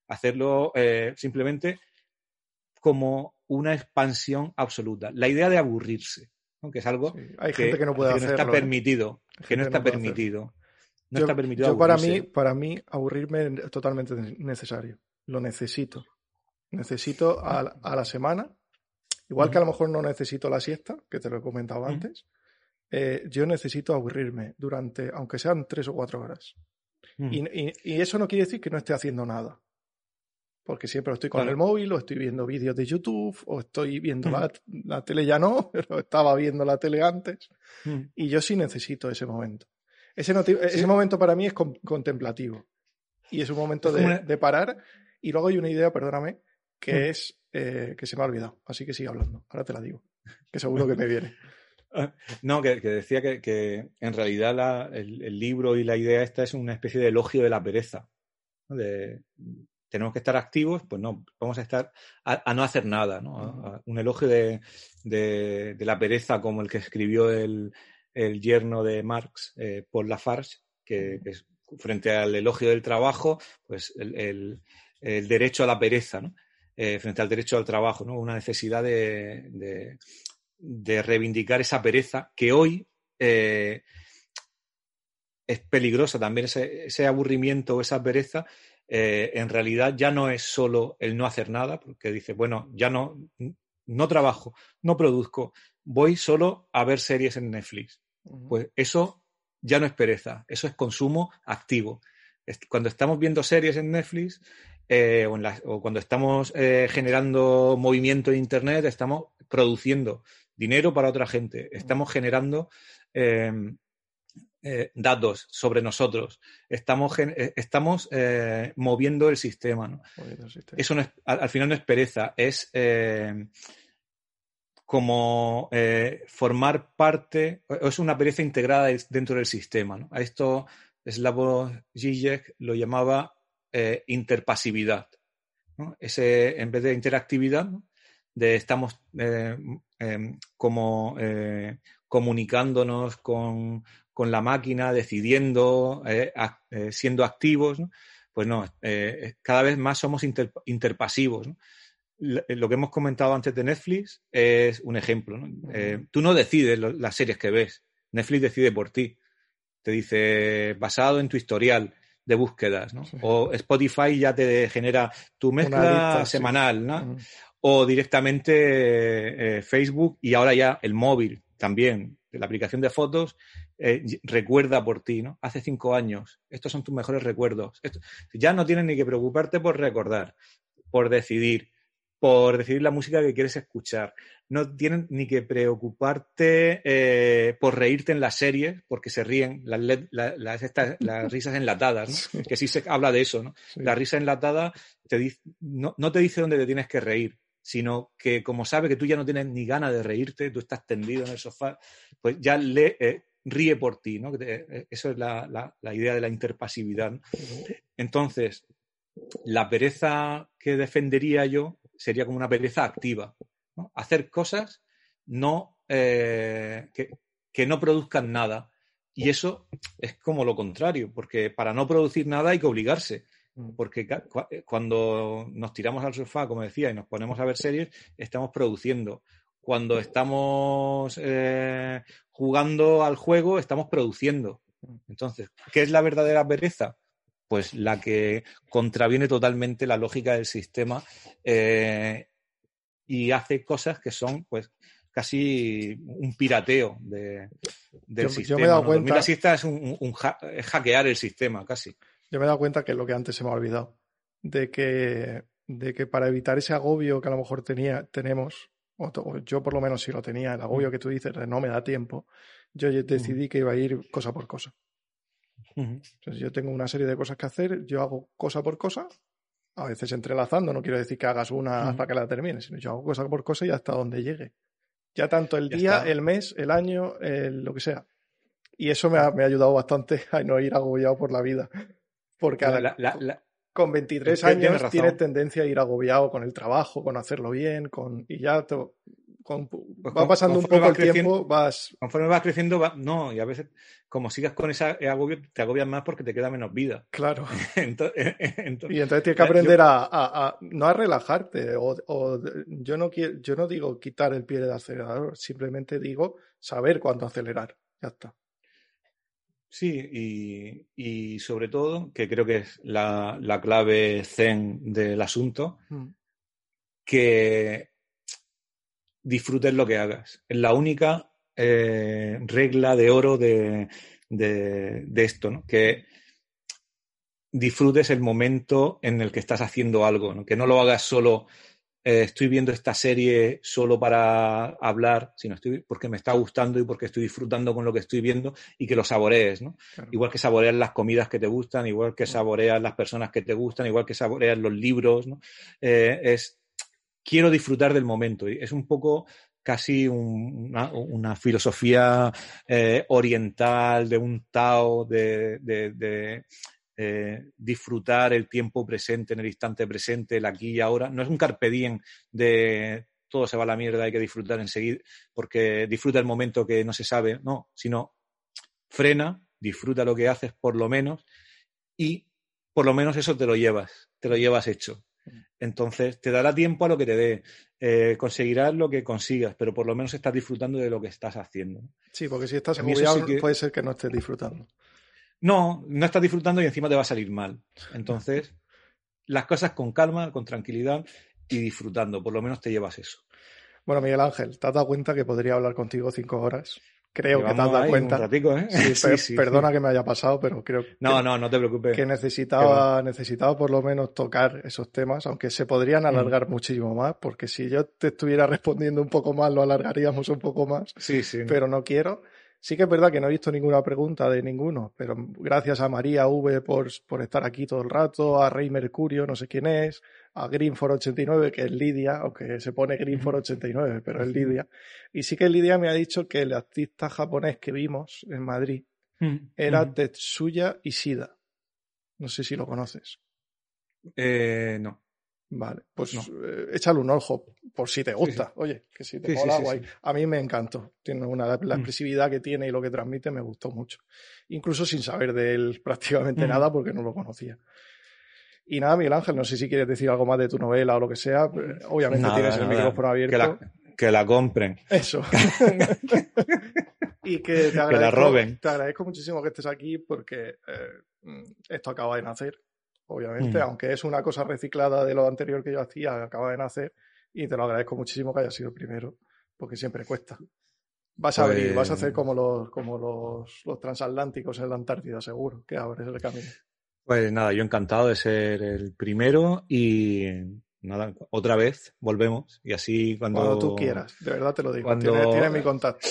hacerlo eh, simplemente como una expansión absoluta. La idea de aburrirse, que es algo hay gente que, no puede que no está permitido, que no está permitido. No está permitido. Yo para mí, para mí, aburrirme es totalmente necesario. Lo necesito. Necesito a, la semana. Igual que a lo mejor no necesito la siesta, que te lo he comentado antes. Eh, yo necesito aburrirme durante, aunque sean tres o cuatro horas. y, eso no quiere decir que no esté haciendo nada. Porque siempre estoy con el móvil, o estoy viendo vídeos de YouTube, o estoy viendo la, tele ya no, pero estaba viendo la tele antes. Y yo sí necesito ese momento. Ese, ese momento para mí es contemplativo. Y es un momento de, parar. Y luego hay una idea, perdóname, que mm. es eh, que se me ha olvidado. Así que sigue hablando. Ahora te la digo. Que seguro que me viene. Ah, no, que, decía que, en realidad el, libro y la idea esta es una especie de elogio de la pereza. De, tenemos que estar activos, pues no, vamos a estar a, no hacer nada. ¿no? un elogio de, de, la pereza como el que escribió el, el yerno de Marx, eh, Paul Lafarge, que, es, frente al elogio del trabajo, pues el, derecho a la pereza, ¿no? Eh, frente al derecho al trabajo, ¿no? una necesidad de, reivindicar esa pereza que hoy eh, es peligrosa también, ese, aburrimiento o esa pereza. en realidad ya no es solo el no hacer nada, porque dice, bueno, ya no, no trabajo, no produzco, voy solo a ver series en Netflix. Pues eso ya no es pereza, eso es consumo activo. Cuando estamos viendo series en Netflix eh, o, cuando estamos eh, generando movimiento en Internet, estamos produciendo dinero para otra gente, estamos generando eh, datos sobre nosotros, estamos, estamos moviendo el sistema. Eso al, final no es pereza, es como eh, formar parte, es una pereza integrada dentro del sistema. A esto Slavoj Žižek lo llamaba eh, interpasividad. Ese, en vez de interactividad, de estamos eh, em, como comunicándonos con, la máquina, decidiendo, siendo activos, pues no, cada vez más somos interpasivos lo que hemos comentado antes de Netflix es un ejemplo. Eh, tú no decides las series que ves, Netflix decide por ti. Te dice, basado en tu historial de búsquedas, ¿no? O Spotify ya te genera tu mezcla semanal, ¿no? O directamente eh, Facebook y ahora ya el móvil también, la aplicación de fotos, eh, recuerda por ti, ¿no? Hace cinco años, estos son tus mejores recuerdos. ya no tienes ni que preocuparte por recordar, por decidir por decidir la música que quieres escuchar. No tienen ni que preocuparte eh, por reírte en las series, porque se ríen las, las, risas enlatadas, ¿no? que sí se habla de eso. ¿no? La risa enlatada te dice, no, te dice dónde te tienes que reír, sino que como sabe que tú ya no tienes ni ganas de reírte, tú estás tendido en el sofá, pues ya le, eh, ríe por ti, ¿no? Eso es la, idea de la interpasividad. Entonces, la pereza que defendería yo sería como una pereza activa. Hacer cosas no, eh, que, no produzcan nada. Y eso es como lo contrario, porque para no producir nada hay que obligarse. Mm. Porque cuando nos tiramos al sofá, como decía, y nos ponemos a ver series, estamos produciendo. Cuando estamos eh, jugando al juego, estamos produciendo. Mm. Entonces, ¿qué es la verdadera pereza? Pues la que contraviene totalmente la lógica del sistema eh, y hace cosas que son, pues, casi un pirateo de, del sistema. Yo me he dado cuenta. es, un, hackear el sistema, casi. Yo me he dado cuenta que es lo que antes se me ha olvidado, de que, de que para evitar ese agobio que a lo mejor tenía, tenemos, o, yo por lo menos si lo tenía, el agobio mm. que tú dices no me da tiempo, yo mm. decidí que iba a ir cosa por cosa. Entonces yo tengo una serie de cosas que hacer, yo hago cosa por cosa, a veces entrelazando, no quiero decir que hagas una hasta que la termines, sino yo hago cosa por cosa y hasta donde llegue. Ya tanto el día, el mes, el año, lo que sea. Y eso me ha, me ha, ayudado bastante a no ir agobiado por la vida. Porque con 23 años tienes, tendencia a ir agobiado con el trabajo, con hacerlo bien, con y ya te, pues va pasando un poco el tiempo, vas... Conforme vas creciendo, no, y a veces, como sigas con ese agobio, te agobias más porque te queda menos vida. Claro. entonces, y entonces tienes que aprender a, no a relajarte, o, yo, no quiero, yo no digo quitar el pie del acelerador, simplemente digo saber cuándo acelerar. Ya está. Sí, y, sobre todo, que creo que es la, clave zen del asunto, mm. que disfrutes lo que hagas. Es la única eh, regla de oro de, esto, ¿no? Que disfrutes el momento en el que estás haciendo algo, ¿no? Que no lo hagas solo, eh, estoy viendo esta serie solo para hablar, sino estoy porque me está gustando y porque estoy disfrutando con lo que estoy viendo y que lo saborees, ¿no? Igual que saboreas las comidas que te gustan, igual que saboreas las personas que te gustan, igual que saboreas los libros, ¿no? Eh, es quiero disfrutar del momento. Es un poco casi una, filosofía eh, oriental de un Tao, de, eh, disfrutar el tiempo presente, en el instante presente, el aquí y ahora. No es un carpe diem de todo se va a la mierda, hay que disfrutar enseguida, porque disfruta el momento que no se sabe, no, sino frena, disfruta lo que haces por lo menos y por lo menos eso te lo llevas, te lo llevas hecho. Entonces, te dará tiempo a lo que te dé, eh, conseguirás lo que consigas, pero por lo menos estás disfrutando de lo que estás haciendo. Sí, porque si estás agobiado, puede ser que no estés disfrutando. No, no estás disfrutando y encima te va a salir mal. Entonces, las cosas con calma, con tranquilidad y disfrutando, por lo menos te llevas eso. Bueno, Miguel Ángel, ¿te has dado cuenta que podría hablar contigo cinco horas? Creo que te has dado cuenta. ¿eh? perdona que me haya pasado, pero creo no, no, no te preocupes. que necesitaba, necesitaba por lo menos tocar esos temas, aunque se podrían mm. alargar muchísimo más, porque si yo te estuviera respondiendo un poco más, lo alargaríamos un poco más. Sí, sí. Pero no quiero. Sí que es verdad que no he visto ninguna pregunta de ninguno, pero gracias a María V por, por estar aquí todo el rato, a Rey Mercurio, no sé quién es, a Greenford89, que es Lidia, aunque se pone Greenford89, pero es Lidia. Y sí que Lidia me ha dicho que el artista japonés que vimos en Madrid era Tetsuya Ishida. No sé si lo conoces. Eh, no. Vale, pues eh, échale un ojo por si te gusta. Oye, que si te mola, guay. A mí me encantó. Tiene una, la mm. expresividad que tiene y lo que transmite me gustó mucho. Incluso sin saber de él prácticamente mm. nada porque no lo conocía. Y nada, Miguel Ángel, no sé si quieres decir algo más de tu novela o lo que sea. Obviamente tienes el micrófono abierto. Que la, compren. Eso. y que te agradezco, que la roben. Te agradezco muchísimo que estés aquí porque eh, esto acaba de nacer, obviamente, mm. aunque es una cosa reciclada de lo anterior que yo hacía, acaba de nacer y te lo agradezco muchísimo que hayas sido el primero, porque siempre cuesta. Vas a abrir, vas a hacer pues como los, como los, los transatlánticos en la Antártida, seguro, que abres el camino. Pues nada, yo encantado de ser el primero y nada, otra vez volvemos y así cuando... Cuando tú quieras, de verdad te lo digo, cuando... tienes, mi contacto.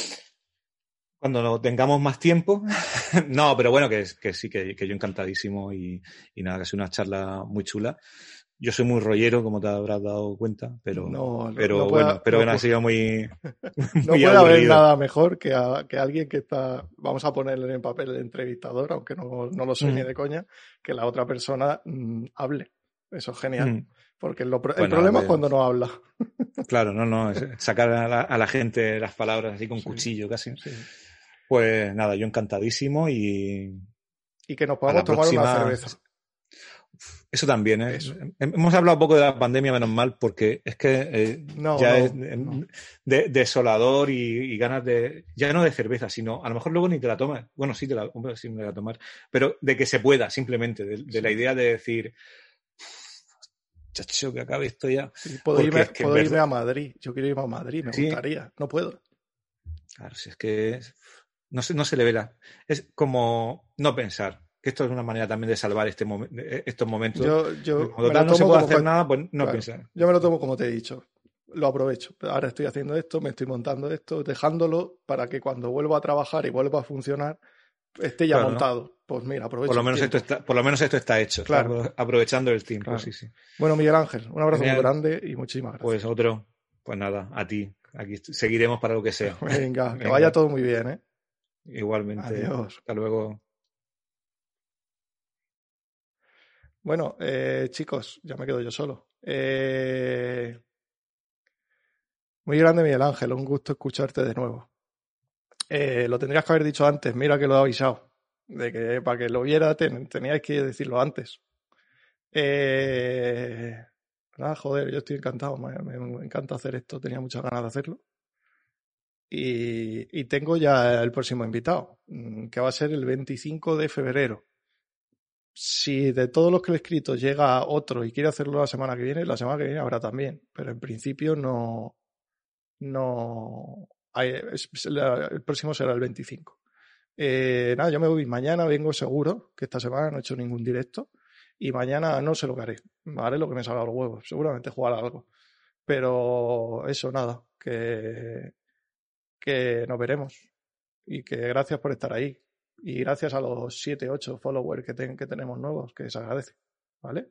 Cuando tengamos más tiempo. no, pero bueno, que, que sí, que, yo encantadísimo y, y nada, que es una charla muy chula. Yo soy muy rollero, como te habrás dado cuenta, pero, pero bueno, pero no, ha sido muy. no puede haber nada mejor que, que alguien que está, vamos a ponerle en el papel de entrevistador, aunque no, lo soy ni mm. de coña, que la otra persona mm, hable. Eso es genial. Mm. Porque el problema es cuando no habla. Claro, no, no, sacar a la, gente las palabras así con cuchillo casi. Pues nada, yo encantadísimo y. Y que nos podamos tomar una cerveza. Eso también, ¿eh? Hemos hablado un poco de la pandemia, menos mal, porque es que eh, ya es desolador y, ganas de. Ya no de cerveza, sino a lo mejor luego ni te la tomas. Bueno, sí te la, sí me la tomar. Pero de que se pueda, simplemente. De, la idea de decir. Chacho, que acabe esto ya. puedo, irme, a Madrid. Yo quiero ir a Madrid, me gustaría. No puedo. Claro, si es que. No se, no se le ve la. Es como no pensar esto es una manera también de salvar este eh, estos momentos. Yo, yo Cuando no se puede hacer nada, pues no pensar. Yo me lo tomo como te he dicho. Lo aprovecho. Ahora estoy haciendo esto, me estoy montando esto, dejándolo para que cuando vuelva a trabajar y vuelva a funcionar, esté ya montado. Pues mira, aprovecho. Por lo menos, esto está, por lo menos esto está hecho. Claro. aprovechando el tiempo. Sí, sí. Bueno, Miguel Ángel, un abrazo muy grande y muchísimas gracias. Pues otro, pues nada, a ti. Aquí seguiremos para lo que sea. Venga, que vaya todo muy bien, ¿eh? Igualmente. Adiós. Hasta luego. Bueno, eh, chicos, ya me quedo yo solo. Eh, muy grande, Miguel Ángel, un gusto escucharte de nuevo. Eh, lo tendrías que haber dicho antes, mira que lo he avisado. De que para que lo viera teníais que decirlo antes. nada, joder, yo estoy encantado, me, encanta hacer esto, tenía muchas ganas de hacerlo. Y, y tengo ya el próximo invitado, mm, que va a ser el 25 de febrero si de todos los que he escrito llega otro y quiere hacerlo la semana que viene, la semana que viene habrá también. Pero en principio no. No. el próximo será el 25. Eh, nada, yo me voy mañana, vengo seguro, que esta semana no he hecho ningún directo. Y mañana no sé lo que haré. Haré lo que me salga los huevos. Seguramente jugar algo. Pero eso, nada. Que. Que nos veremos. Y que gracias por estar ahí y gracias a los 7, 8 followers que, ten, que tenemos nuevos, que se agradece. ¿Vale?